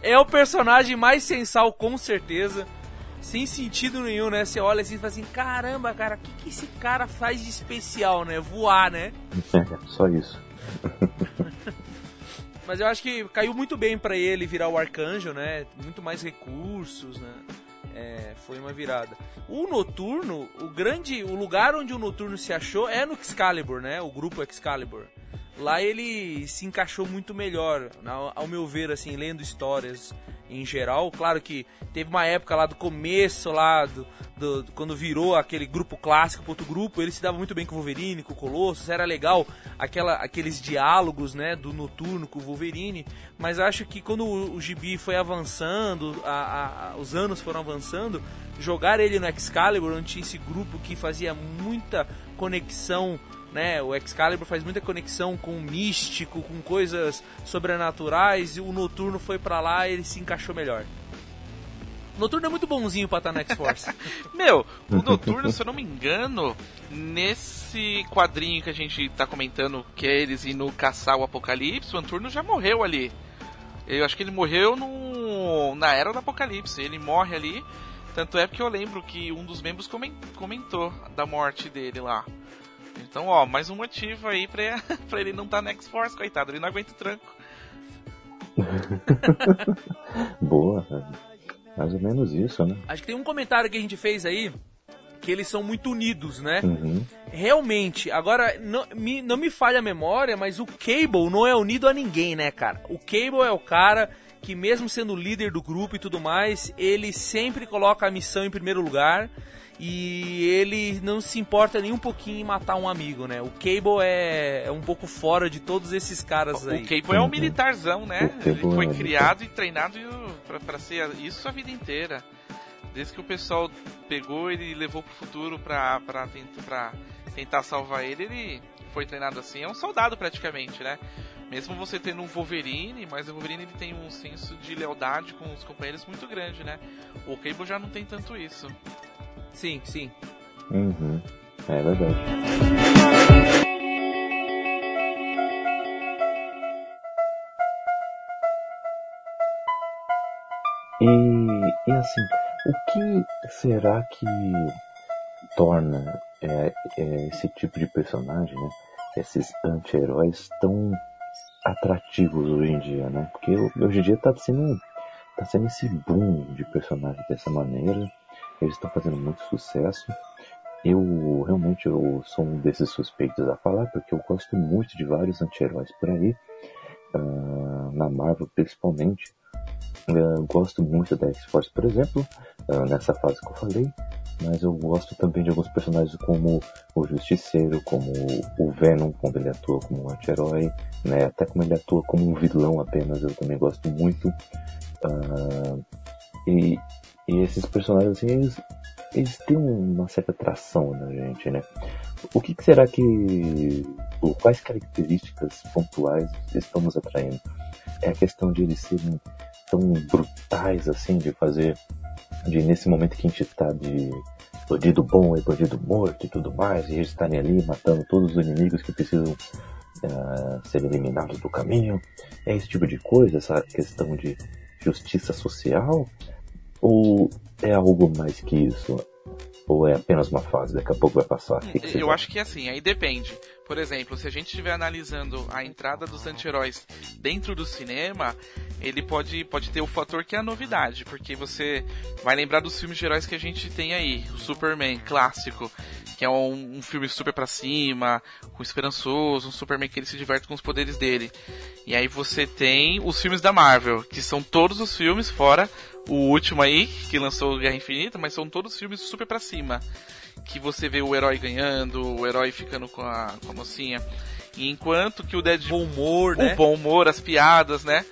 É o personagem mais sensal, com certeza. Sem sentido nenhum, né? Você olha assim e fala assim: caramba, cara, o que, que esse cara faz de especial, né? Voar, né? É, só isso. Mas eu acho que caiu muito bem para ele virar o arcanjo, né? Muito mais recursos, né? É, foi uma virada. O Noturno, o grande, o lugar onde o Noturno se achou é no Excalibur, né? O grupo Excalibur. Lá ele se encaixou muito melhor, ao meu ver, assim, lendo histórias em geral. Claro que teve uma época lá do começo, lá do, do, do, quando virou aquele grupo clássico pro outro grupo, ele se dava muito bem com o Wolverine, com o Colossus, era legal aquela, aqueles diálogos, né, do Noturno com o Wolverine, mas acho que quando o, o Gibi foi avançando, a, a, os anos foram avançando, jogar ele no Excalibur, onde tinha esse grupo que fazia muita conexão né? O Excalibur faz muita conexão com o místico, com coisas sobrenaturais, e o Noturno foi para lá e ele se encaixou melhor. O Noturno é muito bonzinho pra estar na X-Force. Meu, o Noturno, se eu não me engano, nesse quadrinho que a gente tá comentando, que é eles indo caçar o Apocalipse, o Noturno já morreu ali. Eu acho que ele morreu no, na Era do Apocalipse. Ele morre ali. Tanto é porque eu lembro que um dos membros comentou da morte dele lá. Então, ó, mais um motivo aí pra, pra ele não estar tá na X-Force, coitado, ele não aguenta o tranco. Boa, mais ou menos isso, né? Acho que tem um comentário que a gente fez aí que eles são muito unidos, né? Uhum. Realmente, agora não me, não me falha a memória, mas o Cable não é unido a ninguém, né, cara? O Cable é o cara que mesmo sendo líder do grupo e tudo mais, ele sempre coloca a missão em primeiro lugar e ele não se importa nem um pouquinho em matar um amigo, né? O Cable é, é um pouco fora de todos esses caras aí. O Cable é um militarzão, né? Ele foi é criado e treinado para ser isso a vida inteira. Desde que o pessoal pegou ele e levou pro futuro pra, pra, pra tentar salvar ele, ele foi treinado assim. É um soldado praticamente, né? Mesmo você tendo um Wolverine, mas o Wolverine ele tem um senso de lealdade com os companheiros muito grande, né? O Cable já não tem tanto isso. Sim, sim. Uhum. É verdade. E, e assim, o que será que torna é, é, esse tipo de personagem, né, esses anti-heróis tão atrativos hoje em dia, né? Porque hoje em dia tá sendo, tá sendo esse boom de personagens dessa maneira eles estão fazendo muito sucesso. Eu realmente eu sou um desses suspeitos a falar, porque eu gosto muito de vários anti-heróis por aí, uh, na Marvel principalmente. Eu gosto muito da X-Force, por exemplo, uh, nessa fase que eu falei, mas eu gosto também de alguns personagens como o Justiceiro, como o Venom, quando ele atua como um anti-herói, né? até como ele atua como um vilão apenas, eu também gosto muito. Uh, e, e esses personagens, assim, eles, eles têm uma certa atração na gente, né? O que, que será que. Quais características pontuais estão nos atraindo? É a questão de eles serem tão brutais, assim, de fazer. De nesse momento que a gente tá de bandido bom e bandido morto e tudo mais, e eles estarem ali matando todos os inimigos que precisam uh, ser eliminados do caminho. É esse tipo de coisa, essa questão de justiça social? Ou é algo mais que isso? Ou é apenas uma fase, daqui a pouco vai passar? Que que eu acho que é assim, aí depende. Por exemplo, se a gente estiver analisando a entrada dos anti-heróis dentro do cinema, ele pode, pode ter o fator que é a novidade, porque você vai lembrar dos filmes de heróis que a gente tem aí, o Superman clássico, que é um, um filme super pra cima, com esperançoso, um Superman que ele se diverte com os poderes dele. E aí você tem os filmes da Marvel, que são todos os filmes fora o último aí, que lançou Guerra Infinita, mas são todos filmes super pra cima. Que você vê o herói ganhando, o herói ficando com a, com a mocinha. E enquanto que o Deadpool... Bom humor, né? O bom humor, as piadas, né?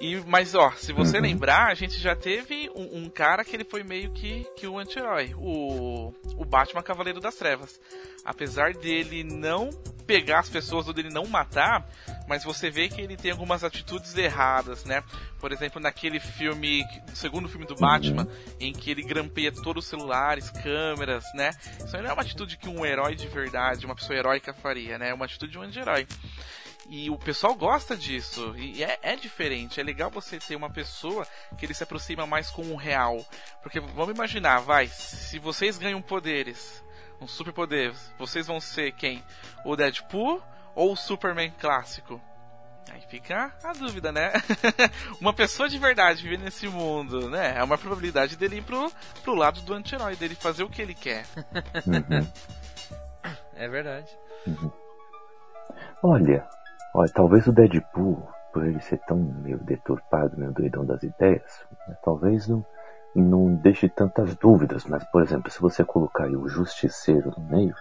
E, mas ó, se você uhum. lembrar, a gente já teve um, um, cara que ele foi meio que, que um anti-herói, o, o Batman Cavaleiro das Trevas. Apesar dele não pegar as pessoas ou dele não matar, mas você vê que ele tem algumas atitudes erradas, né? Por exemplo, naquele filme, segundo filme do Batman, em que ele grampeia todos os celulares, câmeras, né? Isso não é uma atitude que um herói de verdade, uma pessoa heróica faria, né? É uma atitude de um anti-herói. E o pessoal gosta disso. E é, é, diferente. É legal você ter uma pessoa que ele se aproxima mais com o real. Porque vamos imaginar, vai, se vocês ganham poderes, um superpoder, vocês vão ser quem? O Deadpool ou o Superman clássico? Aí fica a dúvida, né? uma pessoa de verdade viver nesse mundo, né? É uma probabilidade dele ir pro, pro lado do anti-herói, dele fazer o que ele quer. Uhum. É verdade. Uhum. Olha, olha, talvez o Deadpool por ele ser tão meio deturpado, meio doidão das ideias, né, talvez não, não deixe tantas dúvidas. Mas, por exemplo, se você colocar aí o justiceiro no meio,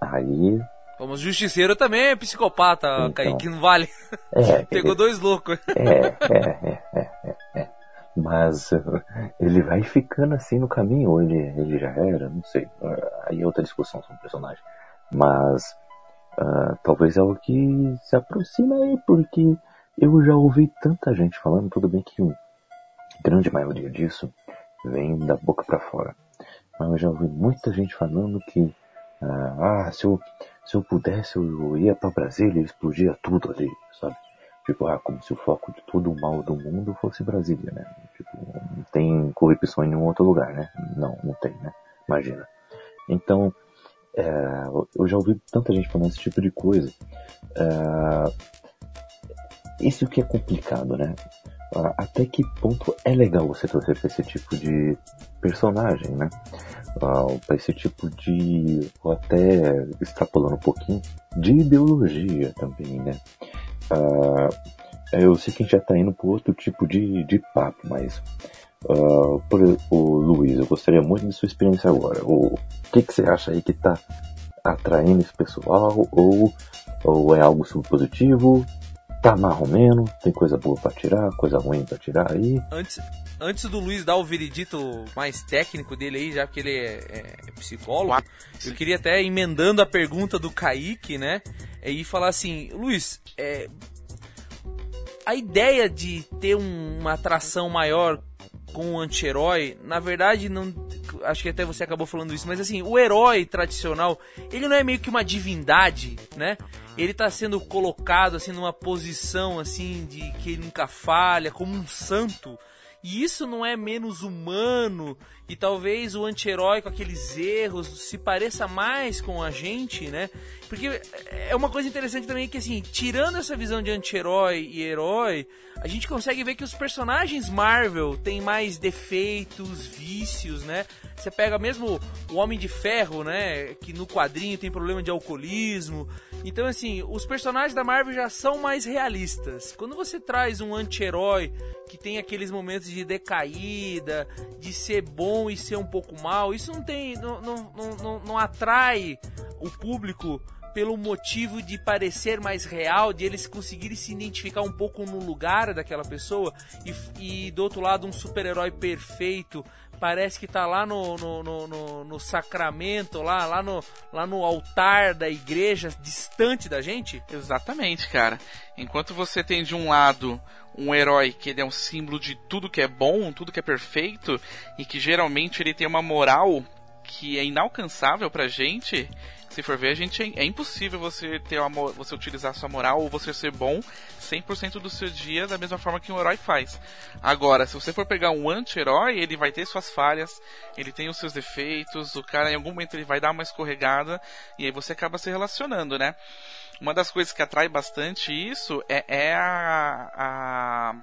aí como justiceiro também é psicopata, então, Kaique, não vale. É, Pegou ele, dois loucos. É, é, é, é, é, Mas uh, ele vai ficando assim no caminho, ou ele, ele já era, não sei. Uh, aí é outra discussão sobre o personagem. Mas uh, talvez é algo que se aproxima aí, porque eu já ouvi tanta gente falando, tudo bem que a grande maioria disso vem da boca para fora. Mas eu já ouvi muita gente falando que, ah, se eu se eu pudesse, eu ia para Brasília e explodia tudo ali, sabe? Tipo, ah, como se o foco de todo o mal do mundo fosse Brasília, né? Tipo, não tem corrupção em nenhum outro lugar, né? Não, não tem, né? Imagina. Então, é, eu já ouvi tanta gente falando esse tipo de coisa. É, isso que é complicado, né? Até que ponto é legal você torcer pra esse tipo de personagem, né? uh, para esse tipo de, ou até extrapolando um pouquinho, de ideologia também, né? Uh, eu sei que a gente já está indo para outro tipo de, de papo, mas uh, por, o Luiz, eu gostaria muito de sua experiência agora. O que, que você acha aí que está atraindo esse pessoal? Ou, ou é algo positivo? Tá marromeno? Tem coisa boa para tirar, coisa ruim para tirar aí? Antes, antes do Luiz dar o veredito mais técnico dele aí, já que ele é, é psicólogo, eu queria até emendando a pergunta do Kaique, né? E falar assim, Luiz, é, a ideia de ter um, uma atração maior com o anti-herói, na verdade, não. Acho que até você acabou falando isso, mas assim, o herói tradicional, ele não é meio que uma divindade, né? Ele tá sendo colocado assim numa posição assim de que ele nunca falha, como um santo. E isso não é menos humano e talvez o anti-herói com aqueles erros se pareça mais com a gente, né? Porque é uma coisa interessante também que assim, tirando essa visão de anti-herói e herói, a gente consegue ver que os personagens Marvel têm mais defeitos, vícios, né? Você pega mesmo o Homem de Ferro, né? Que no quadrinho tem problema de alcoolismo. Então, assim, os personagens da Marvel já são mais realistas. Quando você traz um anti-herói que tem aqueles momentos de decaída, de ser bom e ser um pouco mal, isso não tem. não, não, não, não atrai o público pelo motivo de parecer mais real, de eles conseguirem se identificar um pouco no lugar daquela pessoa e, e do outro lado um super-herói perfeito parece que tá lá no, no, no, no, no sacramento, lá, lá, no, lá no altar da igreja, distante da gente? Exatamente, cara. Enquanto você tem de um lado um herói que ele é um símbolo de tudo que é bom, tudo que é perfeito, e que geralmente ele tem uma moral que é inalcançável pra gente, se for ver, a gente é, impossível você ter uma, você utilizar sua moral ou você ser bom 100% do seu dia da mesma forma que um herói faz. Agora, se você for pegar um anti-herói, ele vai ter suas falhas, ele tem os seus defeitos, o cara em algum momento ele vai dar uma escorregada e aí você acaba se relacionando, né? Uma das coisas que atrai bastante isso é, é a, a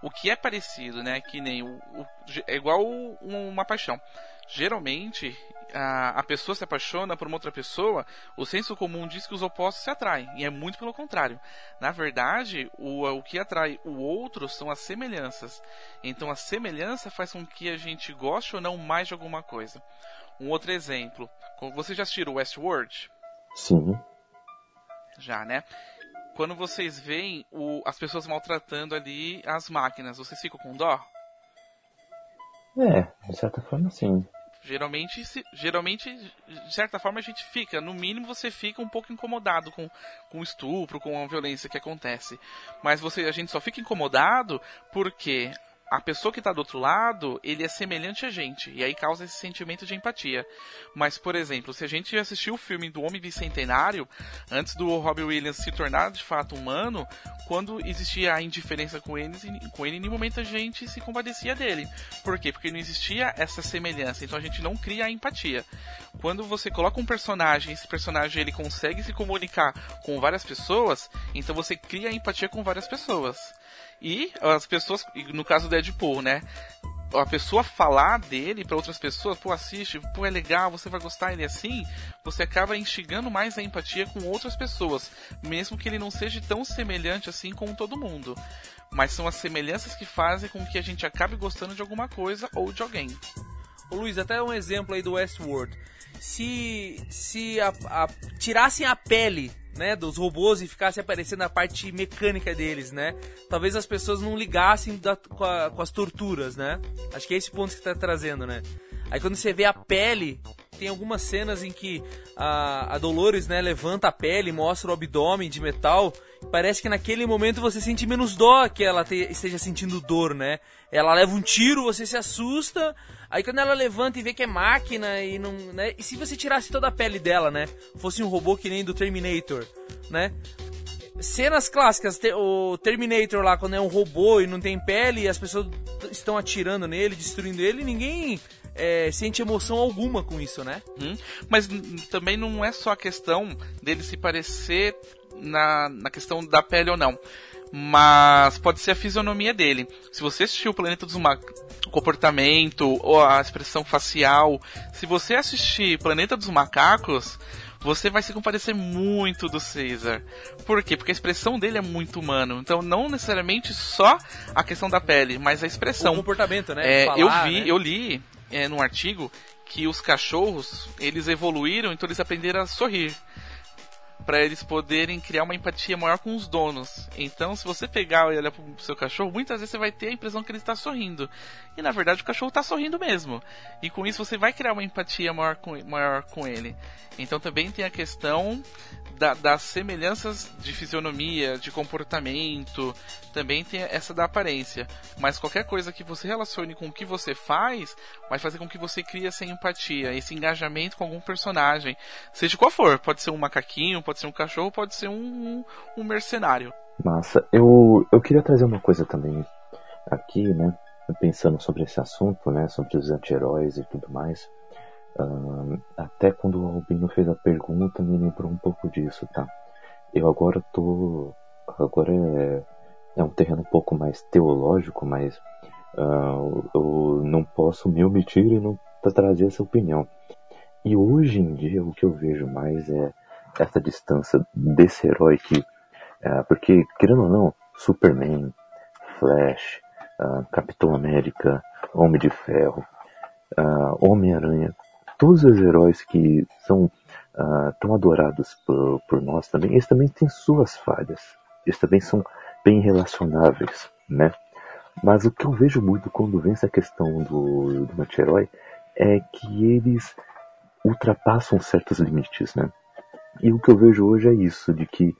o que é parecido, né? Que nem o, o é igual uma paixão. Geralmente, a, a pessoa se apaixona por uma outra pessoa, o senso comum diz que os opostos se atraem. E é muito pelo contrário. Na verdade, o, o que atrai o outro são as semelhanças. Então a semelhança faz com que a gente goste ou não mais de alguma coisa. Um outro exemplo. Vocês já assistiram Westworld? Sim. Já, né? Quando vocês veem o, as pessoas maltratando ali as máquinas, vocês ficam com dó? É, de certa forma sim. Geralmente, se, geralmente, de certa forma, a gente fica. No mínimo, você fica um pouco incomodado com, com o estupro, com a violência que acontece. Mas você, a gente só fica incomodado porque a pessoa que está do outro lado, ele é semelhante a gente, e aí causa esse sentimento de empatia. Mas, por exemplo, se a gente assistiu o filme do Homem Bicentenário, antes do Robbie Williams se tornar de fato humano, quando existia a indiferença com ele, com ele, em nenhum momento a gente se compadecia dele. Por quê? Porque não existia essa semelhança, então a gente não cria a empatia. Quando você coloca um personagem, esse personagem ele consegue se comunicar com várias pessoas, então você cria a empatia com várias pessoas. E as pessoas, no caso do Deadpool, né? a pessoa falar dele para outras pessoas, pô, assiste, pô, é legal, você vai gostar ele assim, você acaba instigando mais a empatia com outras pessoas, mesmo que ele não seja tão semelhante assim com todo mundo. Mas são as semelhanças que fazem com que a gente acabe gostando de alguma coisa ou de alguém. Ô Luiz, até um exemplo aí do Westworld. Se, se a, a, tirassem a pele né, dos robôs e ficasse aparecendo a parte mecânica deles, né? Talvez as pessoas não ligassem da, com, a, com, as torturas, né? Acho que é esse ponto que está trazendo, né? Aí quando você vê a pele, tem algumas cenas em que a, a Dolores, né, levanta a pele, mostra o abdômen de metal. Parece que naquele momento você sente menos dó que ela te, esteja sentindo dor, né? Ela leva um tiro, você se assusta, Aí quando ela levanta e vê que é máquina e não, né? E se você tirasse toda a pele dela, né? Fosse um robô que nem do Terminator, né? Cenas clássicas, o Terminator lá quando é um robô e não tem pele e as pessoas estão atirando nele, destruindo ele, ninguém é, sente emoção alguma com isso, né? Hum, mas também não é só a questão dele se parecer na, na questão da pele ou não mas pode ser a fisionomia dele. Se você assistiu o Planeta dos o comportamento ou a expressão facial, se você assistir Planeta dos Macacos, você vai se comparecer muito do Caesar. Por quê? Porque a expressão dele é muito humano. Então, não necessariamente só a questão da pele, mas a expressão. O comportamento, né? É, Falar, eu vi, né? eu li é, num artigo que os cachorros, eles evoluíram, então eles aprenderam a sorrir para eles poderem criar uma empatia maior com os donos. Então, se você pegar e olhar pro seu cachorro, muitas vezes você vai ter a impressão que ele está sorrindo. E na verdade o cachorro está sorrindo mesmo. E com isso você vai criar uma empatia maior com, maior com ele. Então também tem a questão da, das semelhanças de fisionomia, de comportamento, também tem essa da aparência. Mas qualquer coisa que você relacione com o que você faz, vai fazer com que você crie essa empatia, esse engajamento com algum personagem, seja qual for. Pode ser um macaquinho, pode ser um cachorro, pode ser um, um mercenário. Massa. Eu, eu queria trazer uma coisa também aqui, né? Pensando sobre esse assunto, né? Sobre os anti-heróis e tudo mais. Uh, até quando o Albino fez a pergunta, me lembrou um pouco disso, tá? Eu agora tô. Agora é, é um terreno um pouco mais teológico, mas uh, eu não posso me omitir e não trazer essa opinião. E hoje em dia o que eu vejo mais é essa distância desse herói que. Uh, porque, querendo ou não, Superman, Flash, uh, Capitão América, Homem de Ferro, Homem-Aranha, todos os heróis que são uh, tão adorados por, por, nós também, eles também têm suas falhas. Eles também são bem relacionáveis, né? Mas o que eu vejo muito quando vem essa questão do, do anti-herói é que eles ultrapassam certos limites, né? E o que eu vejo hoje é isso, de que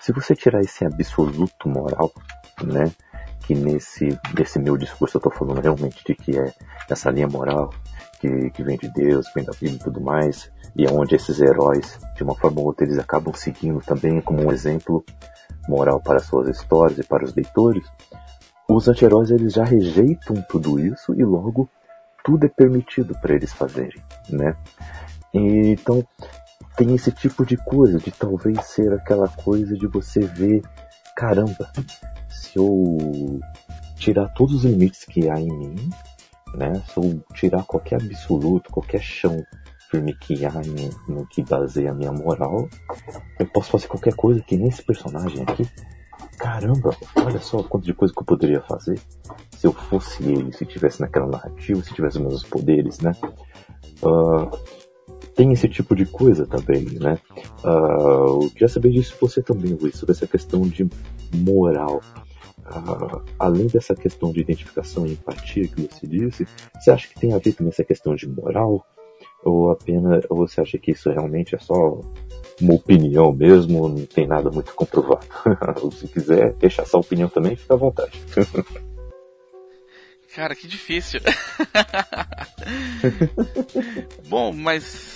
se você tirar esse absoluto moral, né? Que nesse, nesse meu discurso eu estou falando realmente de que é essa linha moral, que, que vem de Deus, vem da Bíblia e tudo mais, e é onde esses heróis, de uma forma ou outra, eles acabam seguindo também como um exemplo moral para suas histórias e para os leitores, os anti-heróis eles já rejeitam tudo isso e logo tudo é permitido para eles fazerem, né? Então tem esse tipo de coisa, de talvez ser aquela coisa de você ver, caramba, se eu tirar todos os limites que há em mim, né? Se eu tirar qualquer absoluto, qualquer chão firme que há no que baseia a minha moral, eu posso fazer qualquer coisa que nesse personagem aqui. Caramba, olha só quanto de coisa que eu poderia fazer se eu fosse ele, se tivesse naquela narrativa, se tivesse os meus poderes, né? Uh, tem esse tipo de coisa também, né? Uh, eu queria saber disso você também, Luiz, sobre essa questão de moral. Uh, além dessa questão de identificação e empatia que você disse, você acha que tem a ver com essa questão de moral? Ou apenas ou você acha que isso realmente é só uma opinião mesmo, não tem nada muito comprovado? Se quiser deixar essa opinião também, fica à vontade. Cara, que difícil. Bom, mas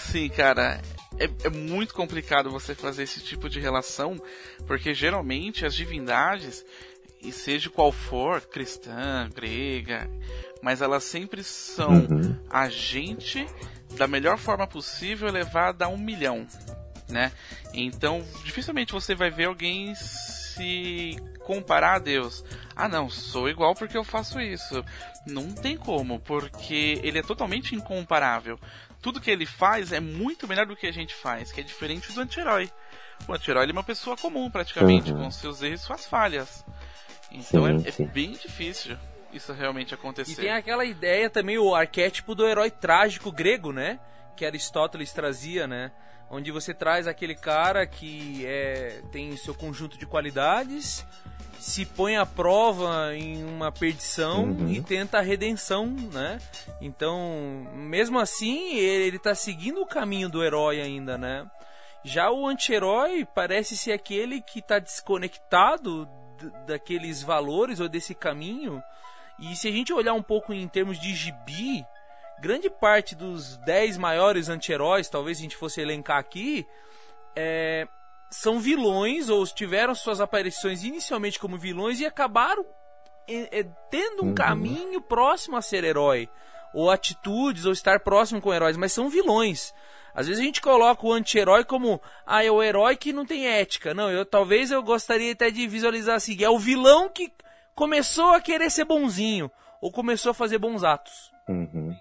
assim, cara, é, é, muito complicado você fazer esse tipo de relação, porque geralmente as divindades, e seja qual for, cristã, grega, mas elas sempre são uhum. a gente da melhor forma possível elevada a um milhão, né? Então, dificilmente você vai ver alguém se se comparar a Deus. Ah, não, sou igual porque eu faço isso. Não tem como, porque ele é totalmente incomparável. Tudo que ele faz é muito melhor do que a gente faz, que é diferente do anti-herói. O anti-herói é uma pessoa comum, praticamente, uhum. com seus erros e suas falhas. Então sim, é, é bem difícil isso realmente acontecer. E tem aquela ideia também, o arquétipo do herói trágico grego, né? Que Aristóteles trazia, né? Onde você traz aquele cara que é, tem seu conjunto de qualidades, se põe à prova em uma perdição uhum. e tenta a redenção, né? Então, mesmo assim, ele, está seguindo o caminho do herói ainda, né? Já o anti-herói parece ser aquele que está desconectado daqueles valores ou desse caminho. E se a gente olhar um pouco em termos de gibi, grande parte dos 10 maiores anti-heróis, talvez a gente fosse elencar aqui, é, são vilões ou tiveram suas aparições inicialmente como vilões e acabaram é, é, tendo um uhum. caminho próximo a ser herói, ou atitudes, ou estar próximo com heróis, mas são vilões. Às vezes a gente coloca o anti-herói como, ah, é o herói que não tem ética. Não, eu talvez eu gostaria até de visualizar assim, é o vilão que começou a querer ser bonzinho, ou começou a fazer bons atos. Uhum.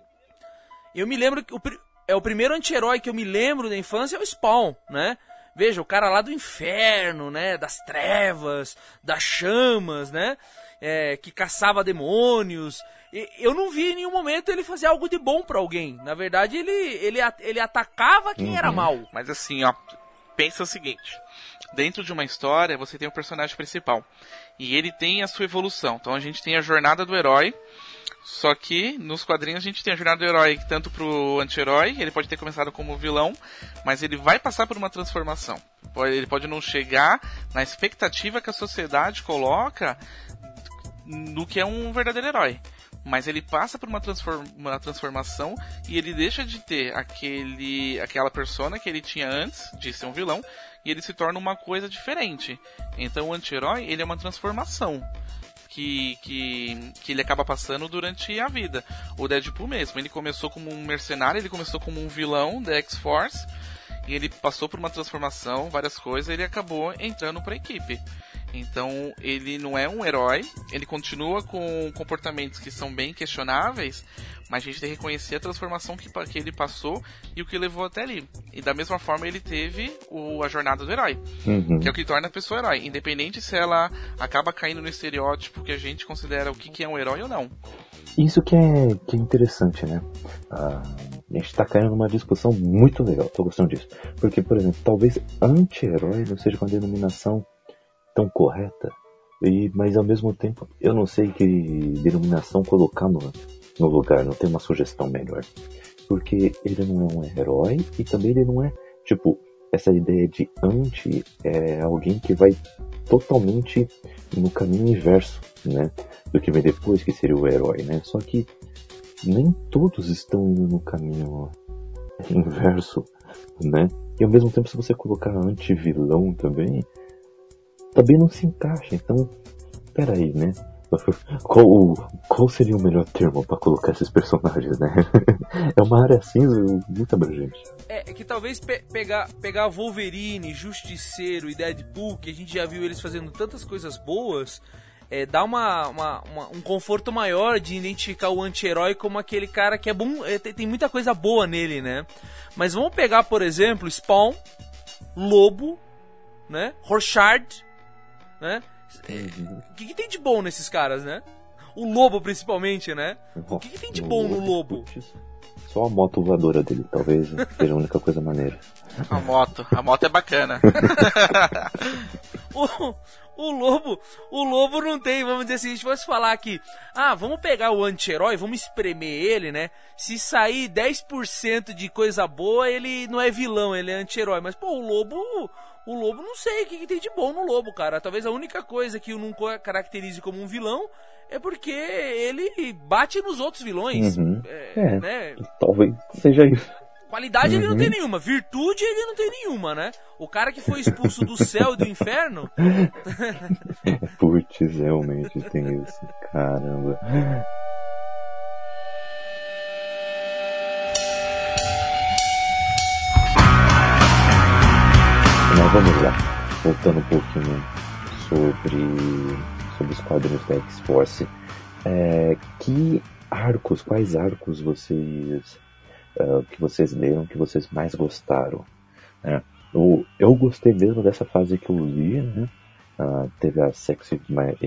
Eu me lembro que o, é o primeiro anti-herói que eu me lembro da infância é o Spawn, né? Veja, o cara lá do inferno, né? Das trevas, das chamas, né? É, que caçava demônios. Eu não vi em nenhum momento ele fazer algo de bom para alguém. Na verdade, ele, ele, ele atacava quem uhum. era mal. Mas assim, ó, pensa o seguinte: dentro de uma história, você tem o personagem principal. E ele tem a sua evolução. Então a gente tem a jornada do herói. Só que nos quadrinhos a gente tem a jornada do herói tanto pro anti-herói, ele pode ter começado como vilão, mas ele vai passar por uma transformação. Ele pode não chegar na expectativa que a sociedade coloca no que é um verdadeiro herói mas ele passa por uma, transform uma transformação e ele deixa de ter aquele aquela persona que ele tinha antes de ser um vilão e ele se torna uma coisa diferente. Então o anti-herói ele é uma transformação que, que, que ele acaba passando durante a vida. O Deadpool mesmo, ele começou como um mercenário, ele começou como um vilão da X-Force e ele passou por uma transformação, várias coisas, e ele acabou entrando para a equipe. Então ele não é um herói, ele continua com comportamentos que são bem questionáveis, mas a gente tem que reconhecer a transformação que, que ele passou e o que levou até ali. E da mesma forma ele teve o, a jornada do herói, uhum. que é o que torna a pessoa herói, independente se ela acaba caindo no estereótipo que a gente considera o que, que é um herói ou não. Isso que é, que é interessante, né? Ah, a gente está caindo numa discussão muito legal, tô gostando disso. Porque, por exemplo, talvez anti-herói não seja uma denominação tão correta, e, mas ao mesmo tempo eu não sei que denominação colocar no, no lugar, não tem uma sugestão melhor. Porque ele não é um herói e também ele não é, tipo, essa ideia de anti é alguém que vai totalmente no caminho inverso, né? Do que vem depois, que seria o herói, né? Só que nem todos estão indo no caminho inverso, né? E ao mesmo tempo, se você colocar anti-vilão também, também não se encaixa. Então, peraí, né? Qual, qual seria o melhor termo para colocar esses personagens, né? é uma área cinza muito abrangente. É, é que talvez pe pegar, pegar Wolverine, Justiceiro e Deadpool, que a gente já viu eles fazendo tantas coisas boas, é, dá uma, uma, uma, um conforto maior de identificar o anti-herói como aquele cara que é bom, é, tem, tem muita coisa boa nele, né? Mas vamos pegar, por exemplo, Spawn, Lobo, né? Rorschach, né? O que, que, tem de bom nesses caras, né? O lobo, principalmente, né? O que, que tem de bom no lobo? Só a moto voadora dele, talvez seja a única coisa maneira. A moto, a moto é bacana. o, o lobo, o lobo não tem, vamos dizer assim, se a gente fosse falar aqui, ah, vamos pegar o anti-herói, vamos espremer ele, né? Se sair 10% de coisa boa, ele não é vilão, ele é anti-herói. Mas, pô, o lobo, o lobo, não sei o que, que, tem de bom no lobo, cara. Talvez a única coisa que o não caracterize como um vilão é porque ele bate nos outros vilões. Uhum. É, é, né? Talvez seja isso. Qualidade uhum. ele não tem uhum. nenhuma, virtude ele não tem nenhuma, né? O cara que foi expulso do céu e do inferno. Putz, realmente tem isso. Caramba. Mas vamos lá, voltando um pouquinho sobre, sobre os quadrinhos da X-Force. É, que arcos, quais arcos vocês uh, que vocês leram, que vocês mais gostaram? Eu, eu gostei mesmo dessa fase que eu li, né? Uh, teve a Sexy,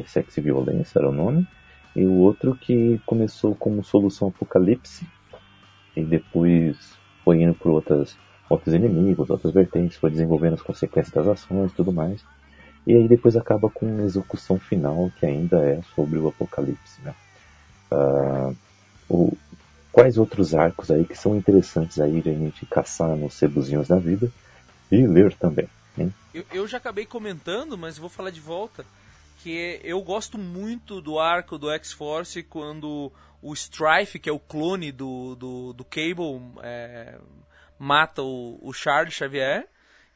Sexy Violência, era o nome, e o outro que começou como Solução Apocalipse, e depois foi indo por outras, outros inimigos, outras vertentes, foi desenvolvendo as consequências das ações e tudo mais. E aí depois acaba com uma execução final que ainda é sobre o Apocalipse. Né? Uh, o, quais outros arcos aí que são interessantes aí de a gente caçar nos sebuzinhos da vida e ler também. Eu, eu já acabei comentando, mas vou falar de volta que eu gosto muito do arco do X-Force quando o Strife, que é o clone do, do, do Cable, é, mata o, o Charles Xavier.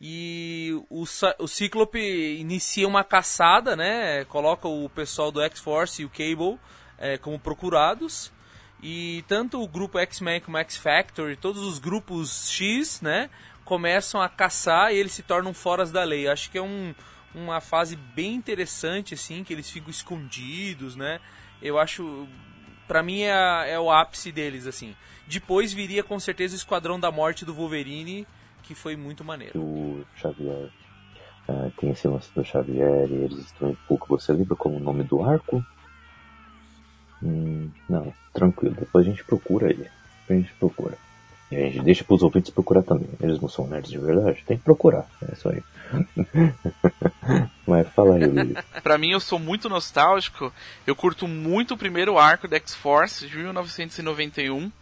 E o, o Cíclope inicia uma caçada, né? Coloca o pessoal do X-Force e o Cable é, como procurados. E tanto o grupo X-Men como X-Factor e todos os grupos X, né? Começam a caçar e eles se tornam foras da lei. Acho que é um, uma fase bem interessante, assim, que eles ficam escondidos, né? Eu acho. Pra mim é, é o ápice deles, assim. Depois viria com certeza o Esquadrão da Morte do Wolverine, que foi muito maneiro. O Xavier. Uh, tem esse lance do Xavier e eles estão um pouco. Você lembra como o nome do arco? Hum, não, tranquilo. Depois a gente procura ele. Depois a gente procura. E a gente deixa pros ouvintes procurar também. Eles não são nerds de verdade? Tem que procurar. É isso aí. Mas fala aí, Luiz. pra mim, eu sou muito nostálgico. Eu curto muito o primeiro arco da X-Force de 1991.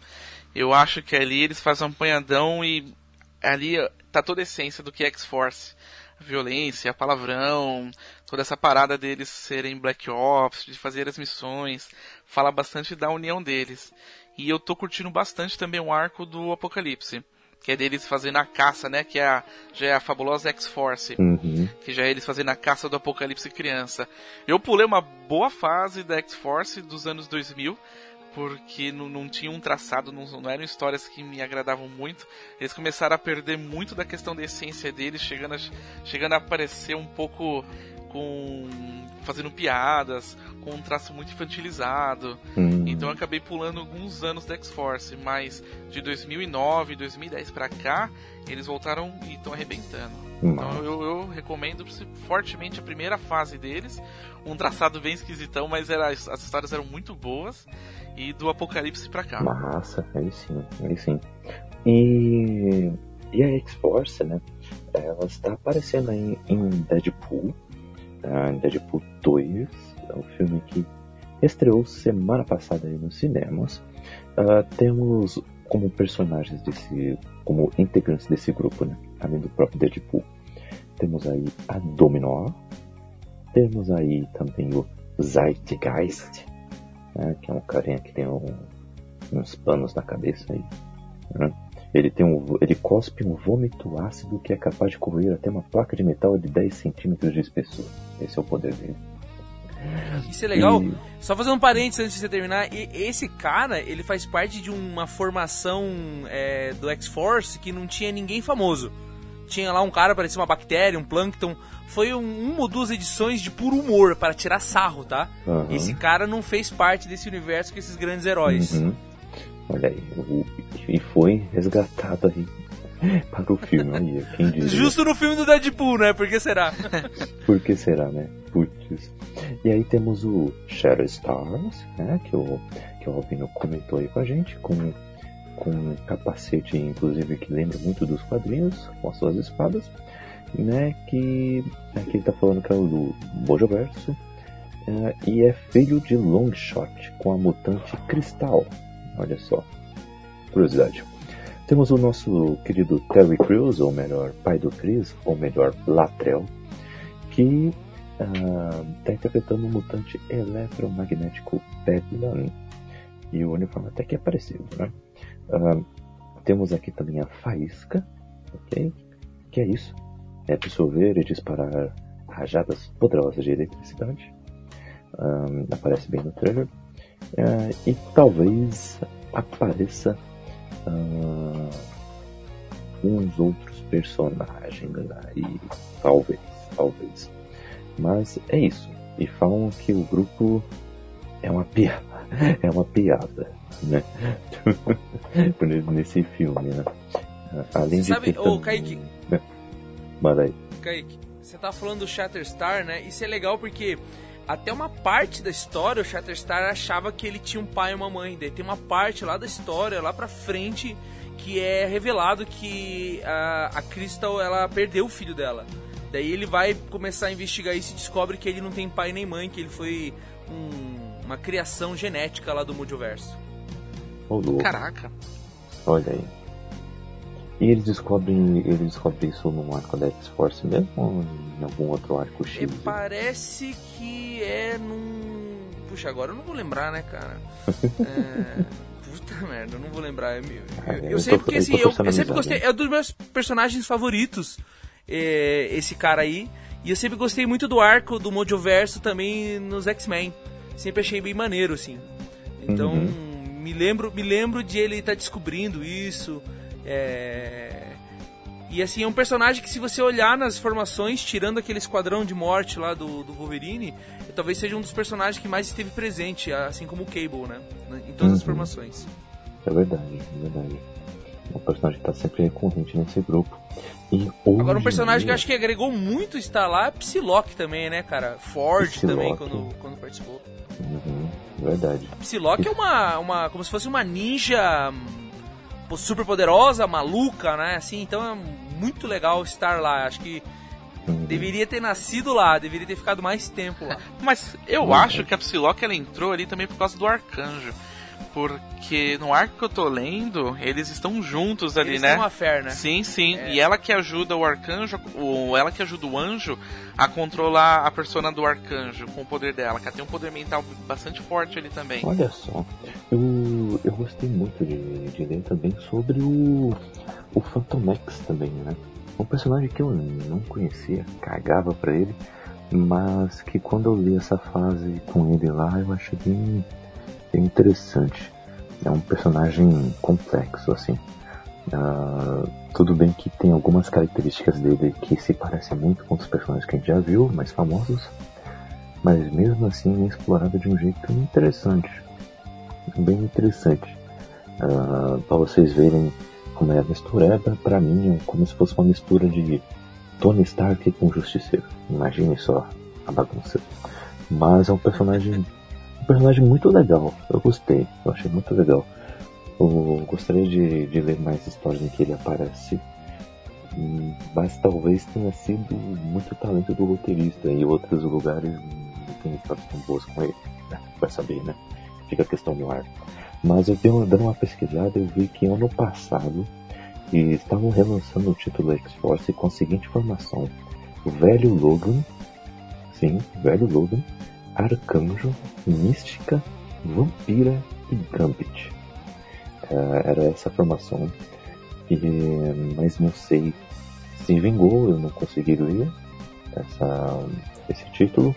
Eu acho que ali eles fazem um apanhadão e ali tá toda a essência do que é X-Force violência, palavrão, toda essa parada deles serem Black Ops, de fazer as missões, fala bastante da união deles. E eu tô curtindo bastante também o arco do Apocalipse. Que é deles fazendo a caça, né? Que é a, já é a fabulosa X-Force. Uhum. Que já é eles fazendo a caça do Apocalipse criança. Eu pulei uma boa fase da X-Force dos anos 2000 porque não, não tinha um traçado, não, não, eram histórias que me agradavam muito. Eles começaram a perder muito da questão da essência deles, chegando a, chegando a aparecer um pouco com fazendo piadas, com um traço muito infantilizado. Hum. Então eu acabei pulando alguns anos da X-Force, mas de 2009, 2010 para cá, eles voltaram e estão arrebentando. Hum. Então eu, eu, recomendo fortemente a primeira fase deles, um traçado bem esquisitão, mas era, as histórias eram muito boas e do Apocalipse pra cá. Massa, aí sim, aí sim. E, e a X-Force, né? Ela está aparecendo aí em Deadpool, Deadpool 2, é um filme que estreou semana passada nos cinemas. Uh, temos como personagens desse, como integrantes desse grupo, né? Além do próprio Deadpool, temos aí a Dominó, temos aí também o Zeitgeist, né, que é um carinha que tem um, uns panos na cabeça aí. Né? Ele, tem um, ele cospe um vômito ácido que é capaz de corroer até uma placa de metal de 10 centímetros de espessura. Esse é o poder dele. Isso é legal. E... Só fazendo um parênteses antes de você terminar. E esse cara, ele faz parte de uma formação é, do X-Force que não tinha ninguém famoso. Tinha lá um cara, parecia uma bactéria, um plâncton foi um, uma ou duas edições de puro humor, para tirar sarro, tá? Uhum. Esse cara não fez parte desse universo com esses grandes heróis. Uhum. Olha aí, o, e foi resgatado aí para o filme, aí, quem diz. Justo no filme do Deadpool, né? Por que será? Por que será, né? Putz. E aí temos o Shadow Stars, né? Que o, que o Albino comentou aí com a gente, com, com um capacete, inclusive, que lembra muito dos quadrinhos, com as suas espadas né, que aqui ele tá falando que é o do Bojoverso uh, e é filho de Longshot com a mutante Cristal. Olha só, curiosidade. Temos o nosso querido Terry Crews, ou melhor, pai do Chris, ou melhor, Latrell, que está uh, interpretando o mutante eletromagnético Bedlam. E o uniforme até que é parecido, né? Uh, temos aqui também a Faísca, ok? Que é isso? é absorver e disparar rajadas poderosas de eletricidade. Um, aparece bem no trailer. Uh, e talvez apareça uh, uns outros personagens aí. Talvez, talvez. Mas é isso. E falam que o grupo é uma piada. É uma piada, né? Nesse filme, né? Além Você sabe, de ter ô também... Kaique, Manda aí. Kaique, você tá falando do Shatterstar, né? Isso é legal porque até uma parte da história o Shatterstar achava que ele tinha um pai e uma mãe. Daí tem uma parte lá da história, lá pra frente, que é revelado que a, a Crystal ela perdeu o filho dela. Daí ele vai começar a investigar isso e descobre que ele não tem pai nem mãe, que ele foi um- uma criação genética lá do Multiverso. Caraca. Olha aí. E eles descobrem, eles descobrem isso num arco da X-Force mesmo ou em algum outro arco X? E parece que é num. Puxa, agora eu não vou lembrar, né, cara? É... Puta merda, eu não vou lembrar. Eu, eu- Ah, eu eu sei porque eu assim, eu, eu sempre gostei. né? É um dos meus personagens favoritos, é, esse cara aí. E eu sempre gostei muito do arco do Mojoverso também nos X-Men. Sempre achei bem maneiro, assim. Então, Uhum. me lembro me lembro de ele estar descobrindo isso. É, E assim, é um personagem que se você olhar nas formações, tirando aquele esquadrão de morte lá do, do Wolverine, talvez seja um dos personagens que mais esteve presente, assim como o Cable, né? Em todas as Uhum. formações. É verdade, é verdade. É um personagem que tá sempre recorrente nesse grupo. E Agora um personagem em que eu acho que agregou muito estar lá é Psylocke também, né, cara? Ford Psylocke. também, quando, quando participou. Uhum, verdade. Psylocke é uma, uma. como se fosse uma ninja hum, super poderosa, maluca, né? Assim, então é muito legal estar lá. Acho que deveria ter nascido lá, deveria ter ficado mais tempo lá. Mas eu acho que a Psylocke ela entrou ali também por causa do Arcanjo. Porque no arco que eu tô lendo, eles estão juntos ali, Eles né? têm uma fé, né? Sim, sim. É. E ela que ajuda o arcanjo, ou ela que ajuda o anjo a controlar a persona do arcanjo com o poder dela. Que ela tem um poder mental bastante forte ali também. Olha só, eu, eu gostei muito de, de ler também sobre o, o Phantom X também, né? Um personagem que eu não conhecia, cagava pra ele, mas que quando eu li essa fase com ele lá, eu achei bem, bem interessante. É um personagem complexo, assim. Ah, tudo bem que tem algumas características dele que se parecem muito com os personagens que a gente já viu, mais famosos, mas mesmo assim é explorado de um jeito interessante bem interessante. Ah, para vocês verem como é a mistura, é, pra mim é como se fosse uma mistura de Tony Stark com Justiceiro. Imagine só a bagunça. Mas é um personagem, um personagem muito legal. Eu gostei, eu achei muito legal. Eu gostaria de, de ler mais histórias em que ele aparece. Hum, Mas talvez tenha sido muito talento do roteirista e outros lugares não tem histórias tão boas com ele. né? Vai saber, né? fica a questão no ar. Mas eu dei uma, dando uma pesquisada, eu vi que ano passado estavam relançando o título X-Force com a seguinte formação: o velho Logan, sim, velho Logan, Arcanjo, Mística, Vampira e Gambit. Eh, era essa formação. E, mas não sei se vingou, eu não consegui ler essa, esse título.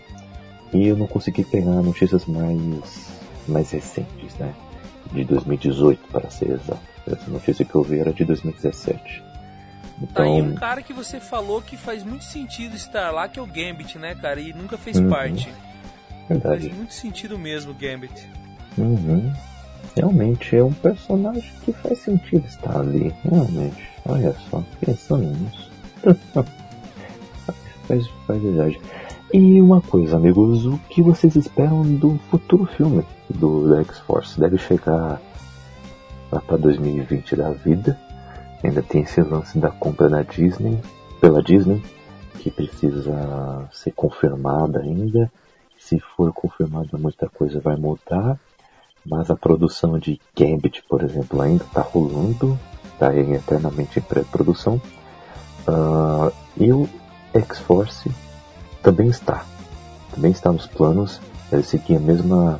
E eu não consegui pegar notícias mais, mais recentes, né? De 2018, para ser exato. Essa notícia que eu vi era de 2017. Tá aí Então, um cara que você falou que faz muito sentido estar lá, que é o Gambit, né, cara? E nunca fez Uhum. parte. Faz verdade. muito sentido mesmo Gambit. Uhum. Realmente é um personagem que faz sentido estar ali. Realmente. Olha só, pensando nisso. faz, faz verdade. E uma coisa, amigos, o que vocês esperam do futuro filme do X-Force? Deve chegar lá para 2020 da vida. Ainda tem esse lance da compra da Disney, pela Disney, que precisa ser confirmada ainda. Se for confirmada, muita coisa vai mudar. Mas a produção de Gambit, por exemplo, ainda está rolando, está eternamente em pré-produção. Ah, e o X-Force também está. Também está nos planos. Ele seguir a mesma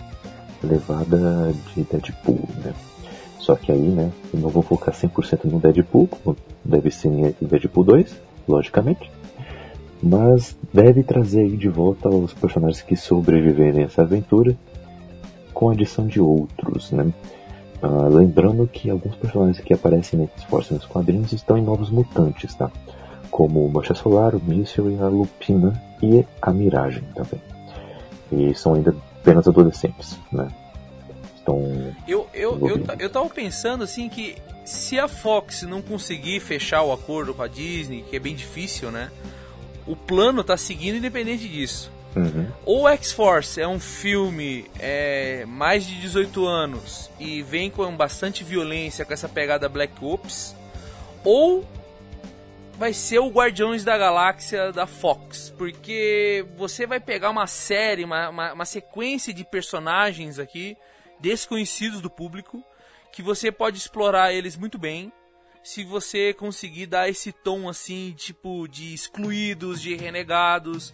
levada de Deadpool, né? Só que aí, né, eu não vou focar 100% no Deadpool, como deve ser em Deadpool 2, logicamente. Mas deve trazer aí de volta os personagens que sobreviverem a essa aventura com a adição de outros, né? Ah, lembrando que alguns personagens que aparecem em X-Force nos quadrinhos estão em Novos Mutantes, tá? como o Mancha Solar, o Míssil e a Lupina e a Miragem também. E são ainda apenas adolescentes, né? Estão. Eu, eu, eu, eu tava pensando assim que se a Fox não conseguir fechar o acordo com a Disney, que é bem difícil, né? O plano tá seguindo independente disso. Uhum. Ou X-Force é um filme é, mais de 18 anos e vem com bastante violência, com essa pegada Black Ops, ou vai ser o Guardiões da Galáxia da Fox, porque você vai pegar uma série, uma, uma, uma sequência de personagens aqui desconhecidos do público, que você pode explorar eles muito bem, se você conseguir dar esse tom assim, tipo de excluídos, de renegados.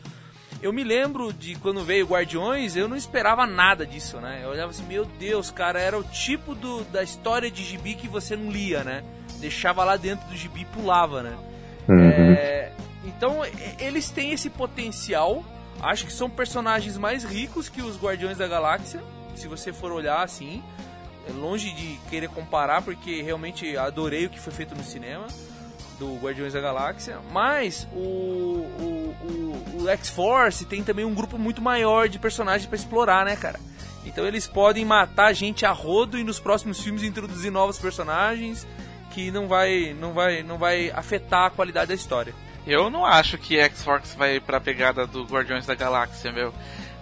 Eu me lembro de quando veio Guardiões, eu não esperava nada disso, né? Eu olhava assim, meu Deus, cara, era o tipo do, da história de gibi que você não lia, né? Deixava lá dentro do gibi e pulava, né? Uhum. É, então, eles têm esse potencial. Acho que são personagens mais ricos que os Guardiões da Galáxia. Se você for olhar assim, é longe de querer comparar, porque realmente adorei o que foi feito no cinema do Guardiões da Galáxia. Mas o, o, o, o X-Force tem também um grupo muito maior de personagens para explorar, né, cara? Então eles podem matar gente a rodo e nos próximos filmes introduzir novos personagens que não vai, não vai, não vai afetar a qualidade da história. Eu não acho que X-Force vai pra pegada do Guardiões da Galáxia, meu.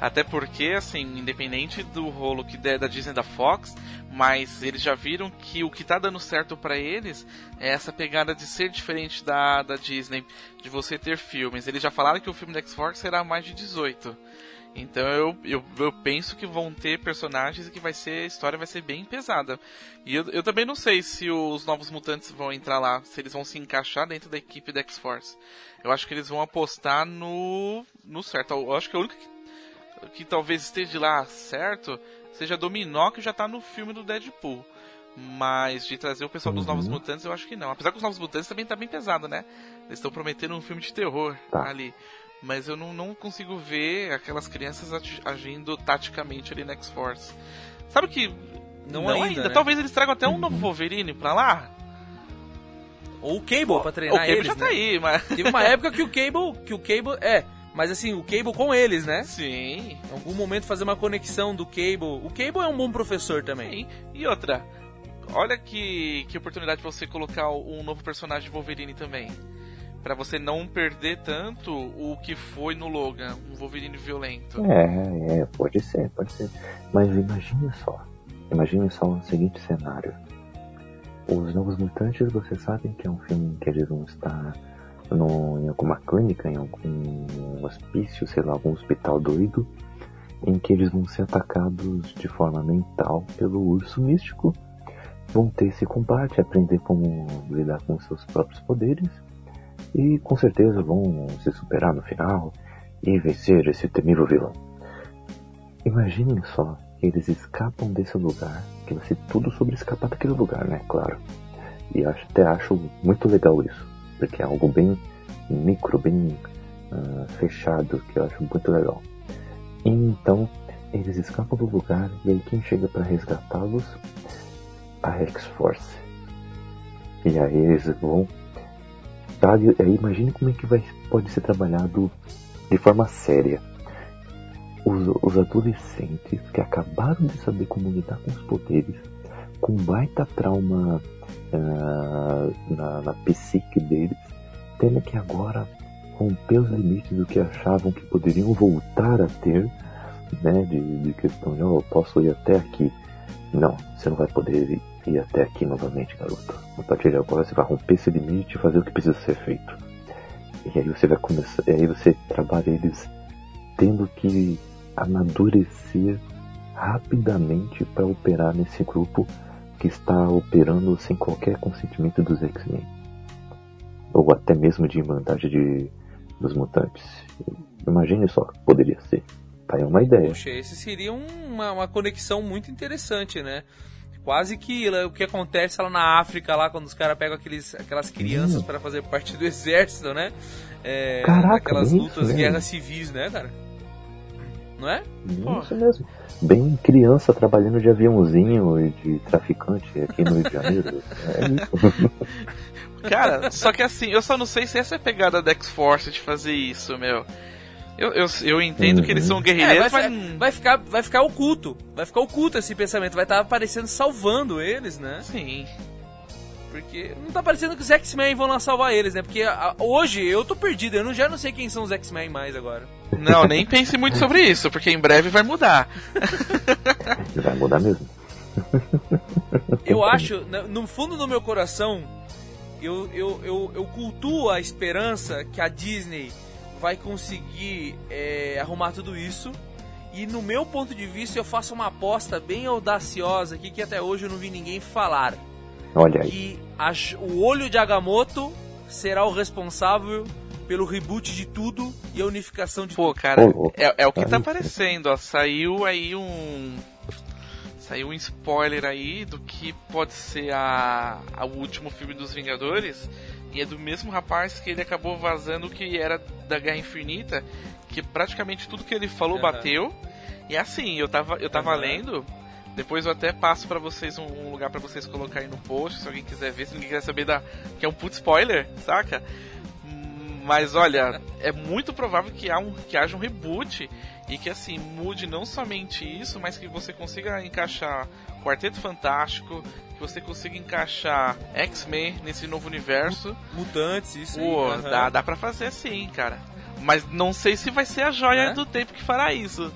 Até porque, assim, independente do rolo que der da Disney da Fox, mas eles já viram que o que tá dando certo para eles é essa pegada de ser diferente da, da Disney, de você ter filmes. Eles já falaram que o filme da X-Force será mais de 18. Então eu, eu, eu, penso que vão ter personagens e que vai ser a história vai ser bem pesada. E eu, eu também não sei se os novos mutantes vão entrar lá, se eles vão se encaixar dentro da equipe da X-Force. Eu acho que eles vão apostar no no certo. Eu acho que o único que, talvez esteja lá certo seja Dominó, que já tá no filme do Deadpool. Mas de trazer o pessoal dos Novos Uhum. Mutantes, eu acho que não. Apesar que os Novos Mutantes também tá bem pesado, né? Eles estão prometendo um filme de terror Tá. ali. Mas eu não, não consigo ver aquelas crianças agi- agindo taticamente ali na X-Force. Sabe que. Não ainda, né? Talvez eles tragam até um novo Wolverine pra lá. Ou o Cable pra o treinar Cable eles, já né? tá aí, mas. Teve uma época que o Cable, que o Cable é, mas assim, o Cable com eles, né? Sim. Em algum momento fazer uma conexão do Cable. O Cable é um bom professor também. Sim. E outra. Olha que, que oportunidade pra você colocar um novo personagem de Wolverine também. Pra você não perder tanto o que foi no Logan, um Wolverine violento. É, é, pode ser, pode ser. Mas imagine só. Imagine só o seguinte cenário. Os Novos Mutantes, vocês sabem que é um filme em que eles vão estar no, em alguma clínica, em algum hospício, sei lá, algum hospital doido, em que eles vão ser atacados de forma mental pelo urso místico. Vão ter esse combate, aprender como lidar com seus próprios poderes. E com certeza vão se superar no final e vencer esse temível vilão. Imaginem só eles escapam desse lugar, que vai ser tudo sobre escapar daquele lugar, né? Claro. E acho, até acho muito legal isso, porque é algo bem micro, bem ah, fechado, que eu acho muito legal. Então, eles escapam do lugar, e aí quem chega para resgatá-los? A X-Force. E aí eles vão sabe? Aí imagine como é que vai, pode ser trabalhado de forma séria. Os, os adolescentes que acabaram de saber como lidar com os poderes, com baita trauma ah, na, na psique deles, tendo que agora romper os limites do que achavam que poderiam voltar a ter, né? De, de questão de, oh, eu posso ir até aqui. Não, você não vai poder ir, ir até aqui novamente, garoto. A partir de agora você vai romper esse limite e fazer o que precisa ser feito. E aí você vai começar, e aí você trabalha eles tendo que amadurecer rapidamente para operar nesse grupo que está operando sem qualquer consentimento dos X-Men. Ou até mesmo de Irmandade de, dos Mutantes. Imagine só, poderia ser. Tá aí uma ideia. Poxa, esse seria um- uma, uma conexão muito interessante, né? Quase que lá, o que acontece lá na África, lá quando os caras pegam aqueles, aquelas crianças para fazer parte do exército, né? É, Caraca, aquelas lutas, isso guerras civis, né, cara? Não é? Isso mesmo. Bem criança trabalhando de aviãozinho e de traficante aqui no Rio de Janeiro. É isso. Cara, só que assim, eu só não sei se essa é a pegada da X-Force de fazer isso, meu. Eu, eu, eu entendo uhum. que eles são uhum. guerreiros, é, vai, mas. Vai ficar, vai ficar oculto. Vai ficar oculto esse pensamento. Vai estar tá aparecendo salvando eles, né? Sim. Porque não tá parecendo que os X-Men vão lá salvar eles, né? Porque a, hoje eu tô perdido, eu não, já não sei quem são os X-Men mais agora. Não, nem pense muito sobre isso, porque em breve vai mudar. vai mudar mesmo. Eu acho, no fundo do meu coração, eu, eu, eu, eu cultuo a esperança que a Disney vai conseguir é, arrumar tudo isso. E no meu ponto de vista, eu faço uma aposta bem audaciosa aqui que até hoje eu não vi ninguém falar. Olha aí. Que a, o olho de Agamotto será o responsável pelo reboot de tudo e a unificação de Pô, cara, é, é, o que tá aparecendo, ó. Saiu aí um. Saiu um spoiler aí do que pode ser a, a, o último filme dos Vingadores. E é do mesmo rapaz que ele acabou vazando que era da Guerra Infinita. Que praticamente tudo que ele falou uhum. bateu. E assim, eu tava, eu tava uhum. lendo. Depois eu até passo para vocês um, um lugar para vocês colocarem no post, se alguém quiser ver, se ninguém quiser saber da. Que é um put spoiler, saca? Mas olha, é muito provável que, há um, que haja um reboot e que assim mude não somente isso, mas que você consiga encaixar Quarteto Fantástico, que você consiga encaixar X-Men nesse novo universo. Mutantes, isso Pô, aí. Uhum. Dá, dá pra fazer sim, cara. Mas não sei se vai ser a joia é? do tempo que fará isso.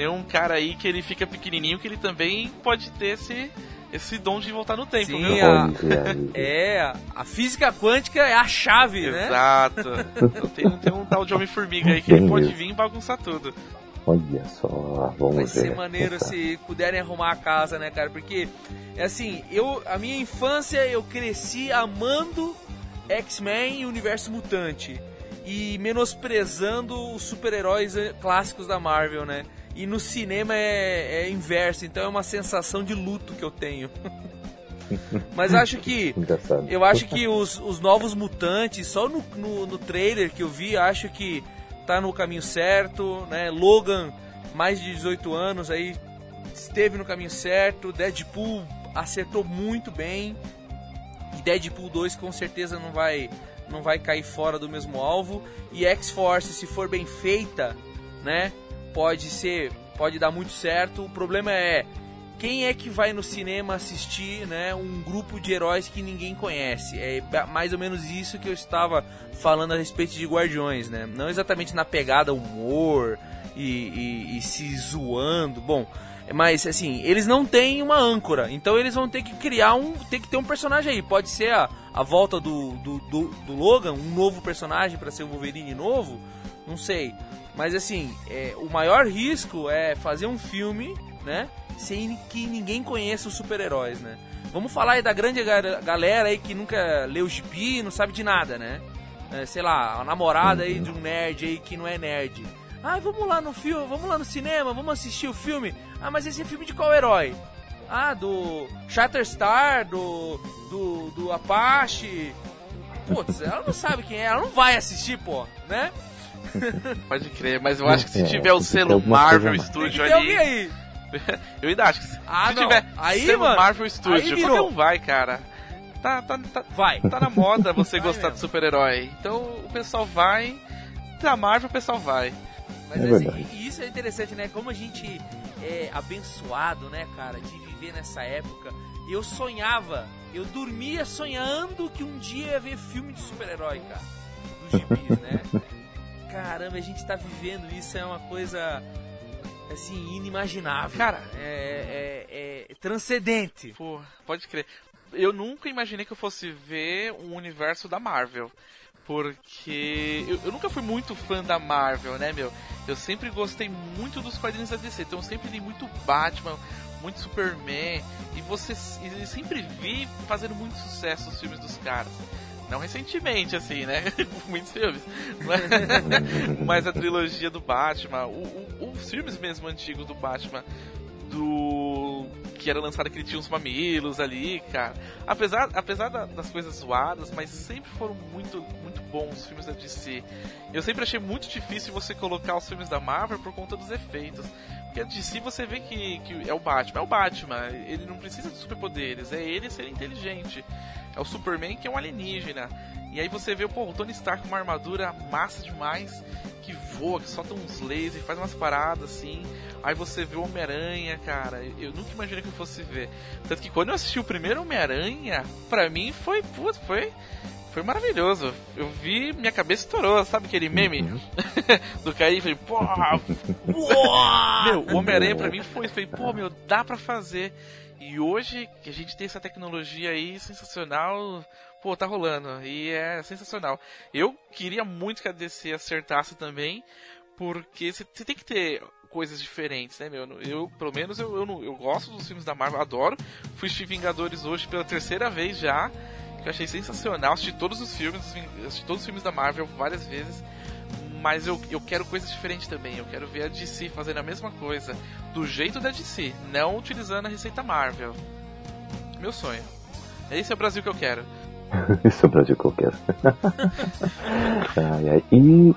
Tem um cara aí que ele fica pequenininho que ele também pode ter esse esse dom de voltar no tempo, Sim, viu? A, é, a física quântica é a chave, Exato. né? Exato. Então tem, tem um tal de Homem-Formiga aí que ele pode vir e bagunçar tudo. Olha só, vamos Vai ver. ser maneiro se puderem arrumar a casa, né, cara? Porque, é assim, eu, a minha infância eu cresci amando X-Men e Universo Mutante. E menosprezando os super-heróis clássicos da Marvel, né? E no cinema é, é inverso, então é uma sensação de luto que eu tenho. Mas acho que. Engraçado. Eu acho que os, os novos mutantes, só no, no, no, trailer que eu vi, acho que tá no caminho certo, né? Logan, mais de 18 anos, aí esteve no caminho certo. Deadpool acertou muito bem. E Deadpool 2 com certeza não vai, não vai cair fora do mesmo alvo. E X-Force, se for bem feita, né? Pode ser, pode dar muito certo. O problema é quem é que vai no cinema assistir, né, um grupo de heróis que ninguém conhece. É mais ou menos isso que eu estava falando a respeito de Guardiões, né? Não exatamente na pegada humor e, e, e se zoando. Bom, mas assim, eles não têm uma âncora, então eles vão ter que criar um. Tem que ter um personagem aí. Pode ser a, a volta do, do, do, do Logan, um novo personagem para ser o Wolverine novo. Não sei. Mas assim, é, o maior risco é fazer um filme, né? Sem que ninguém conheça os super-heróis, né? Vamos falar aí da grande galera aí que nunca leu gibi, não sabe de nada, né? É, sei lá, a namorada aí de um nerd aí que não é nerd. Ah, vamos lá no filme, vamos lá no cinema, vamos assistir o filme. Ah, mas esse é filme de qual herói? Ah, do Shatterstar, do, do, do Apache. Putz, ela não sabe quem é, ela não vai assistir, pô, né? Pode crer, mas eu acho que se é, tiver o selo Marvel Studio ali. Aí. eu ainda acho que se, ah, se tiver aí, selo mano, Marvel Studio, qualquer um vai, cara. Tá, tá, tá, vai. tá na moda você vai gostar mesmo. de super-herói. Então o pessoal vai. Da Marvel o pessoal vai. Mas É assim, e isso é interessante, né? Como a gente é abençoado, né, cara, de viver nessa época. Eu sonhava, eu dormia sonhando que um dia ia ver filme de super-herói, cara. Dos gibis, né? Caramba, a gente tá vivendo isso, é uma coisa assim, inimaginável. Cara, é, é- é transcendente. Pô, pode crer. Eu nunca imaginei que eu fosse ver um universo da Marvel. Porque eu, eu nunca fui muito fã da Marvel, né, meu? Eu sempre gostei muito dos quadrinhos da DC. Então eu sempre li muito Batman, muito Superman. E você e sempre vi fazendo muito sucesso os filmes dos caras. Não recentemente, assim, né? Muitos filmes. Mas, mas a trilogia do Batman, o, o- os filmes mesmo antigos do Batman, do. que era lançado que ele tinha uns mamilos ali, cara. Apesar, apesar da- das coisas zoadas, mas sempre foram muito, muito bons os filmes da DC. Eu sempre achei muito difícil você colocar os filmes da Marvel por conta dos efeitos. Porque a DC você vê que, que é o Batman, é o Batman, ele não precisa de superpoderes, é ele ser inteligente. É o Superman que é um alienígena. E aí você vê pô, o Tony Stark com uma armadura massa demais, que voa, que solta uns lasers, faz umas paradas assim. Aí você vê o Homem-Aranha, cara. Eu nunca imaginei que eu fosse ver. Tanto que quando eu assisti o primeiro Homem-Aranha, pra mim foi, putz, foi foi maravilhoso. Eu vi, minha cabeça estourou, sabe aquele meme uhum. do Caí? Falei, pô, meu, o Homem-Aranha pra mim foi, foi, pô, meu, dá pra fazer. E hoje que a gente tem essa tecnologia aí sensacional, pô, tá rolando. E é sensacional. Eu queria muito que a DC acertasse também, porque você tem que ter coisas diferentes, né, meu? Eu, pelo menos, eu, eu, eu gosto dos filmes da Marvel, adoro. Fui assistir Vingadores hoje pela terceira vez já que eu achei sensacional. Assisti todos os filmes, assisti todos os filmes da Marvel várias vezes. Mas eu, eu quero coisas diferentes também. Eu quero ver a DC fazendo a mesma coisa. Do jeito da DC, não utilizando a receita Marvel. Meu sonho. Esse é o Brasil que eu quero. Esse é o Brasil que eu quero. ai, ai. E...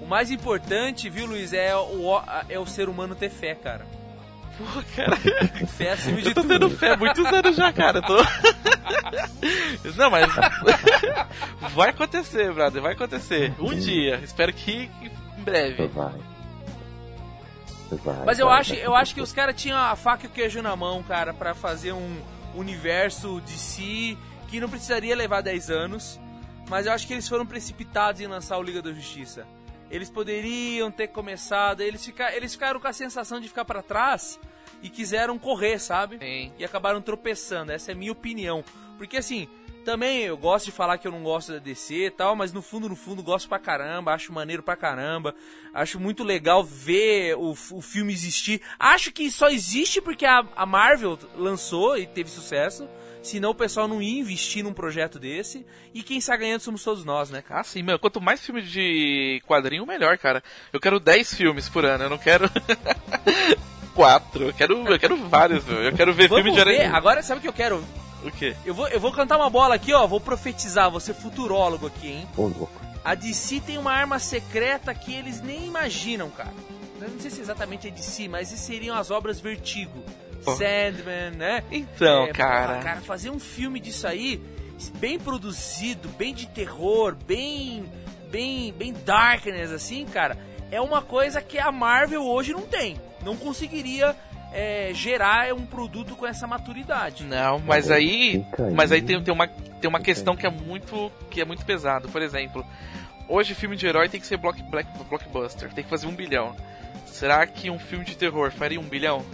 O mais importante, viu, Luiz, é o, é o ser humano ter fé, cara. Pô, cara. Acima de Eu tô tudo. tendo fé há muitos anos já, cara. Tô... Não, mas. vai acontecer, brother. Vai acontecer. Um dia. Espero que em breve. Vai. Vai, mas eu vai, acho, vai. eu acho que os caras tinham a faca e o queijo na mão, cara, para fazer um universo de si que não precisaria levar 10 anos. Mas eu acho que eles foram precipitados em lançar o Liga da Justiça. Eles poderiam ter começado, eles, ficar, eles ficaram com a sensação de ficar para trás e quiseram correr, sabe? Sim. E acabaram tropeçando. Essa é a minha opinião. Porque assim, também eu gosto de falar que eu não gosto da DC e tal, mas no fundo, no fundo, gosto pra caramba, acho maneiro pra caramba, acho muito legal ver o, o filme existir. Acho que só existe porque a, a Marvel lançou e teve sucesso. Senão o pessoal não ia investir num projeto desse. E quem está ganhando somos todos nós, né, cara? Ah, sim, meu. Quanto mais filme de quadrinho, melhor, cara. Eu quero 10 filmes por ano, eu não quero. quatro. Eu quero, eu quero vários, meu. Eu quero ver Vamos filme de ver. Agora sabe o que eu quero? O quê? Eu vou, eu vou cantar uma bola aqui, ó. Vou profetizar, vou ser futurólogo aqui, hein? Ô, louco. A DC tem uma arma secreta que eles nem imaginam, cara. Eu não sei se exatamente é DC, mas seriam as obras Vertigo. Sandman, né? Então, é, cara. cara, fazer um filme disso aí, bem produzido, bem de terror, bem. bem. bem darkness, assim, cara, é uma coisa que a Marvel hoje não tem. Não conseguiria é, gerar um produto com essa maturidade. Não, mas aí, mas aí tem, tem uma, tem uma questão que é muito que é muito pesado. Por exemplo, hoje filme de herói tem que ser block, black, blockbuster, tem que fazer um bilhão. Será que um filme de terror faria um bilhão?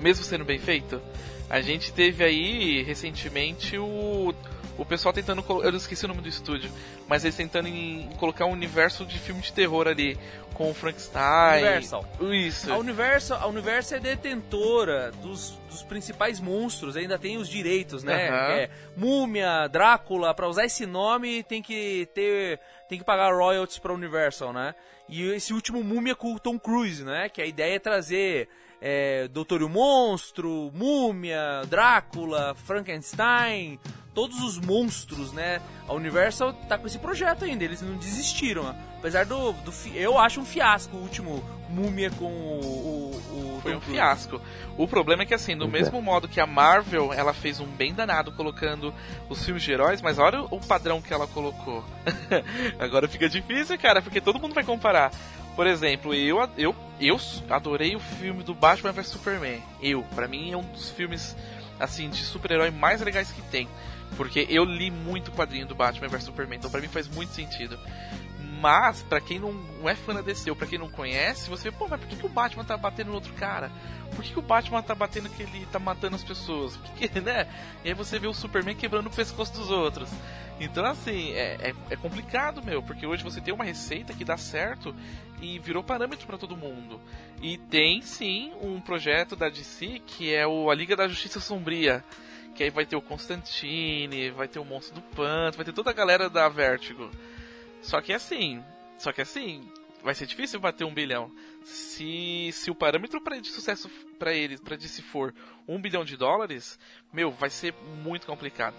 Mesmo sendo bem feito. A gente teve aí recentemente o o pessoal tentando eu esqueci o nome do estúdio, mas eles tentando em, colocar um universo de filme de terror ali com o Frankenstein. Universal. Isso. A Universal, a Universal é detentora dos, dos principais monstros, ainda tem os direitos, né? Uhum. É, Múmia, Drácula, para usar esse nome tem que ter tem que pagar royalties para Universal, né? E esse último Múmia com o Tom Cruise, né? Que a ideia é trazer é, Doutor e o Monstro, Múmia, Drácula, Frankenstein, todos os monstros, né? A Universal tá com esse projeto ainda, eles não desistiram. Apesar do, do. Eu acho um fiasco o último Múmia com o. o, o Foi um fiasco. O problema é que, assim, do mesmo modo que a Marvel ela fez um bem danado colocando os filmes de heróis, mas olha o padrão que ela colocou. Agora fica difícil, cara, porque todo mundo vai comparar. Por exemplo, eu, eu, eu adorei o filme do Batman vs Superman. Eu, para mim, é um dos filmes assim de super-herói mais legais que tem. Porque eu li muito o quadrinho do Batman vs Superman, então pra mim faz muito sentido. Mas, para quem não, é fã da DC ou pra quem não conhece, você vê, pô, mas por que, que o Batman tá batendo no outro cara? Por que, que o Batman tá batendo que ele tá matando as pessoas? Porque, né? E aí você vê o Superman quebrando o pescoço dos outros. Então, assim, é, é, é complicado, meu, porque hoje você tem uma receita que dá certo e virou parâmetro para todo mundo. E tem sim um projeto da DC que é o A Liga da Justiça Sombria. Que aí vai ter o Constantine, vai ter o Monstro do Panto, vai ter toda a galera da Vertigo. Só que assim, só que assim, vai ser difícil bater um bilhão. Se, se o parâmetro pra, de sucesso para eles, para se for um bilhão de dólares, meu, vai ser muito complicado.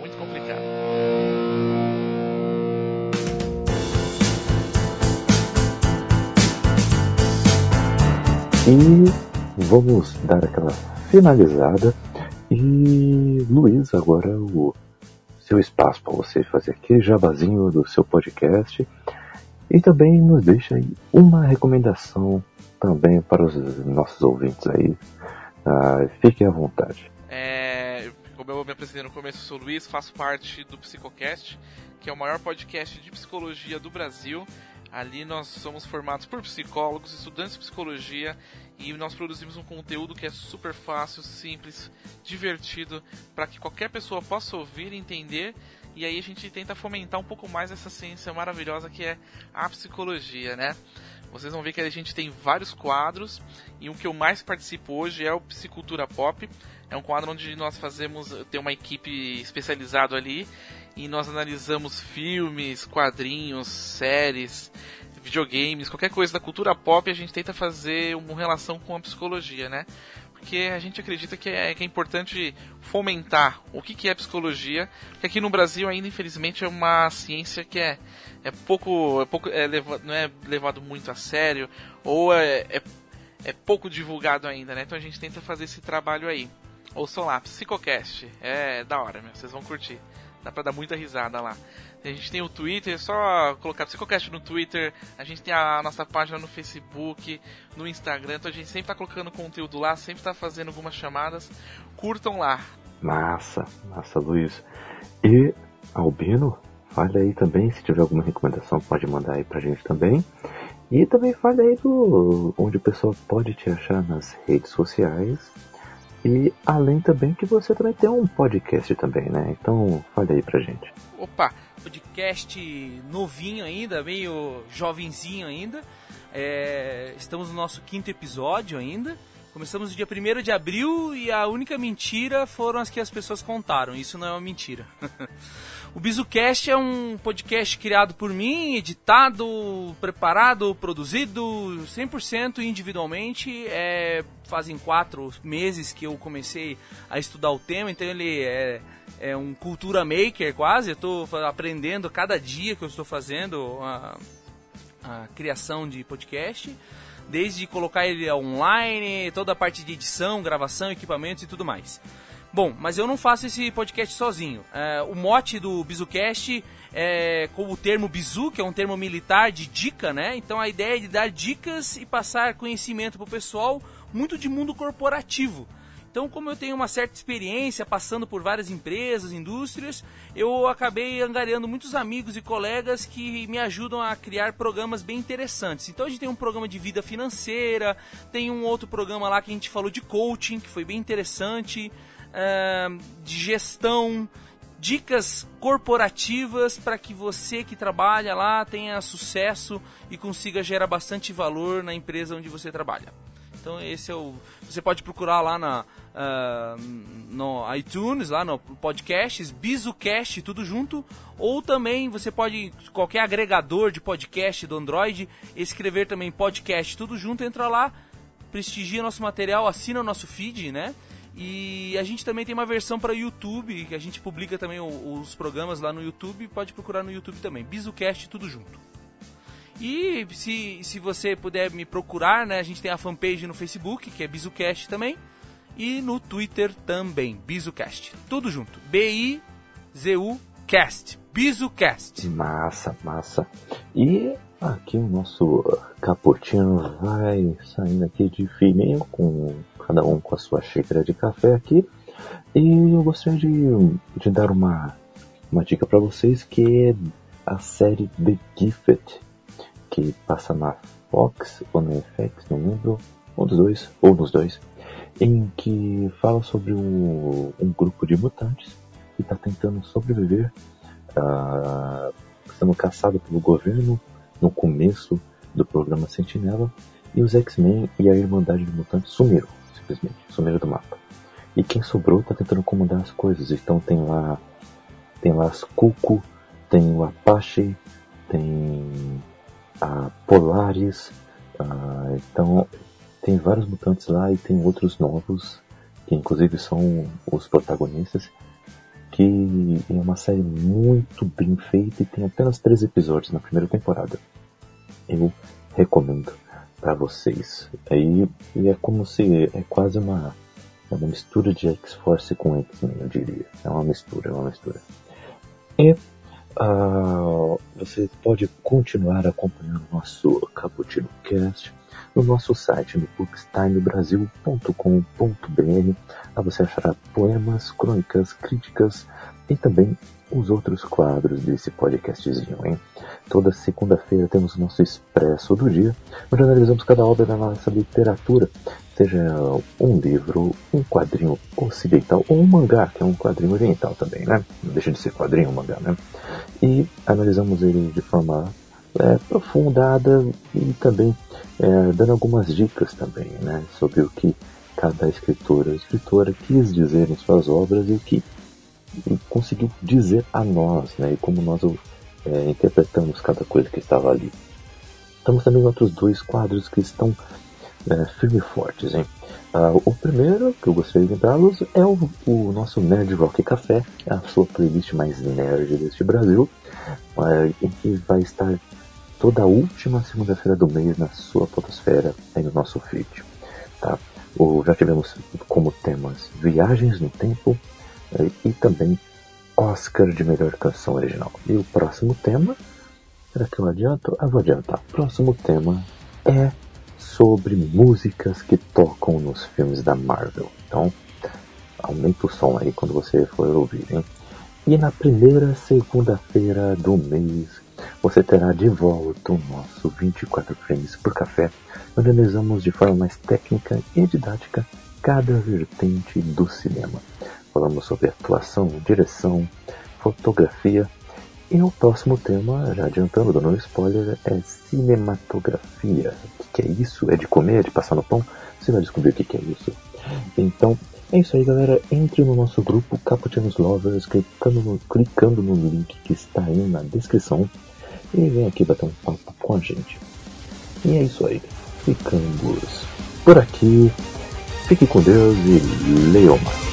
Muito complicado. E vamos dar aquela finalizada E Luiz, agora o seu espaço para você fazer aquele jabazinho do seu podcast e também nos deixa aí uma recomendação também para os nossos ouvintes aí. Ah, fiquem à vontade. É, como eu me apresentei no começo, eu sou o Luiz, faço parte do Psicocast, que é o maior podcast de psicologia do Brasil. Ali nós somos formados por psicólogos, estudantes de psicologia e nós produzimos um conteúdo que é super fácil, simples, divertido, para que qualquer pessoa possa ouvir e entender. E aí a gente tenta fomentar um pouco mais essa ciência maravilhosa que é a psicologia, né? Vocês vão ver que a gente tem vários quadros e o que eu mais participo hoje é o Psicultura Pop. É um quadro onde nós fazemos, tem uma equipe especializada ali e nós analisamos filmes, quadrinhos, séries, videogames, qualquer coisa da cultura pop, a gente tenta fazer uma relação com a psicologia, né? Porque a gente acredita que é, que é importante fomentar o que, que é psicologia, que aqui no Brasil ainda infelizmente é uma ciência que é, é pouco, é pouco é levado, não é levado muito a sério, ou é, é, é pouco divulgado ainda, né? Então a gente tenta fazer esse trabalho aí. Ouçam lá, Psicocast, é da hora, meu, vocês vão curtir. Dá pra dar muita risada lá. A gente tem o Twitter, é só colocar Psicocast no Twitter. A gente tem a nossa página no Facebook, no Instagram. Então a gente sempre tá colocando conteúdo lá, sempre tá fazendo algumas chamadas. Curtam lá. Massa, massa, Luiz. E Albino, fale aí também, se tiver alguma recomendação, pode mandar aí pra gente também. E também fale aí do onde o pessoal pode te achar nas redes sociais e além também que você também tem um podcast também, né? Então fale aí pra gente. Opa, podcast novinho ainda, meio jovenzinho ainda. É, estamos no nosso quinto episódio ainda. Começamos no dia 1 de abril e a única mentira foram as que as pessoas contaram. Isso não é uma mentira. o BizuCast é um podcast criado por mim, editado, preparado, produzido 100% individualmente. É, fazem quatro meses que eu comecei a estudar o tema, então ele é, é um cultura maker quase. Eu estou aprendendo cada dia que eu estou fazendo a, a criação de podcast desde colocar ele online, toda a parte de edição, gravação, equipamentos e tudo mais. Bom, mas eu não faço esse podcast sozinho. É, o mote do BizuCast é com o termo bizu, que é um termo militar de dica, né? Então a ideia é de dar dicas e passar conhecimento para o pessoal, muito de mundo corporativo. Então, como eu tenho uma certa experiência passando por várias empresas, indústrias, eu acabei angariando muitos amigos e colegas que me ajudam a criar programas bem interessantes. Então, a gente tem um programa de vida financeira, tem um outro programa lá que a gente falou de coaching, que foi bem interessante, uh, de gestão, dicas corporativas para que você que trabalha lá tenha sucesso e consiga gerar bastante valor na empresa onde você trabalha. Então esse é o. Você pode procurar lá na, uh, no iTunes, lá no podcasts, BizuCast, tudo junto. Ou também você pode, qualquer agregador de podcast do Android, escrever também podcast, tudo junto, entra lá, prestigia nosso material, assina o nosso feed, né? E a gente também tem uma versão para YouTube, que a gente publica também os programas lá no YouTube, pode procurar no YouTube também. BizuCast, tudo junto. E se, se você puder me procurar, né, a gente tem a fanpage no Facebook, que é BizuCast também e no Twitter também, BizuCast. Tudo junto. B-I-Z-U Cast. BizuCast. Massa, massa. E aqui o nosso cappuccino vai saindo aqui de fininho, com cada um com a sua xícara de café aqui. E eu gostaria de, de dar uma, uma dica para vocês que é a série The Gifted, que passa na Fox ou na FX, não lembro, um dos dois, ou nos dois em que fala sobre um, um grupo de mutantes que está tentando sobreviver, uh, sendo caçado pelo governo no começo do programa Sentinela, e os X-Men e a Irmandade de Mutantes sumiram, simplesmente, sumiram do mapa. E quem sobrou está tentando comandar as coisas, então tem lá tem lá as Cuco, tem o Apache, tem a Polaris, uh, então tem vários mutantes lá e tem outros novos, que inclusive são os protagonistas, que é uma série muito bem feita e tem apenas três episódios na primeira temporada. Eu recomendo para vocês. Aí e é como se é quase uma É uma mistura de X-Force com X-Men, eu diria. É uma mistura, é uma mistura. E uh, você pode continuar acompanhando o nosso Cappuccino Cast no nosso site no bookstimebrasil.com.br. Lá você achará poemas, crônicas, críticas e também os outros quadros desse podcastzinho, hein? Toda segunda-feira temos o nosso Expresso do Dia, onde analisamos cada obra da nossa literatura, seja um livro, um quadrinho ocidental ou um mangá, que é um quadrinho oriental também, né? Não deixa de ser quadrinho, um mangá, né? E analisamos ele de forma é, aprofundada e também é, dando algumas dicas também, né? Sobre o que cada escritor ou escritora quis dizer em suas obras e o que conseguiu dizer a nós, né? E como nós é, interpretamos cada coisa que estava ali. Temos também outros dois quadros que estão é, firme e fortes, hein? Uh, o primeiro que eu gostaria de lembrá-los é o, o, nosso Nerd Rock Café, a sua playlist mais nerd deste Brasil, uh, em que vai estar toda última segunda-feira do mês na sua fotosfera aí no nosso feed. Tá? O, já tivemos como temas Viagens no Tempo, e também Oscar de melhor canção original. E o próximo tema, será que eu adianto? Ah, vou adiantar. O próximo tema é sobre músicas que tocam nos filmes da Marvel. Então, aumenta o som aí quando você for ouvir, hein? E na primeira segunda-feira do mês, você terá de volta o nosso 24 frames por café, onde analisamos de forma mais técnica e didática cada vertente do cinema. Falamos sobre atuação, direção, fotografia. E o próximo tema, já adiantando, dando um spoiler, é cinematografia. O que é isso? É de comer, é de passar no pão? Você vai descobrir o que é isso. Então, é isso aí, galera. Entre no nosso grupo Caputinos Lovers, clicando no, clicando no link que está aí na descrição. E vem aqui bater um papo com a gente. E é isso aí. Ficamos por aqui. Fique com Deus e leiam mais.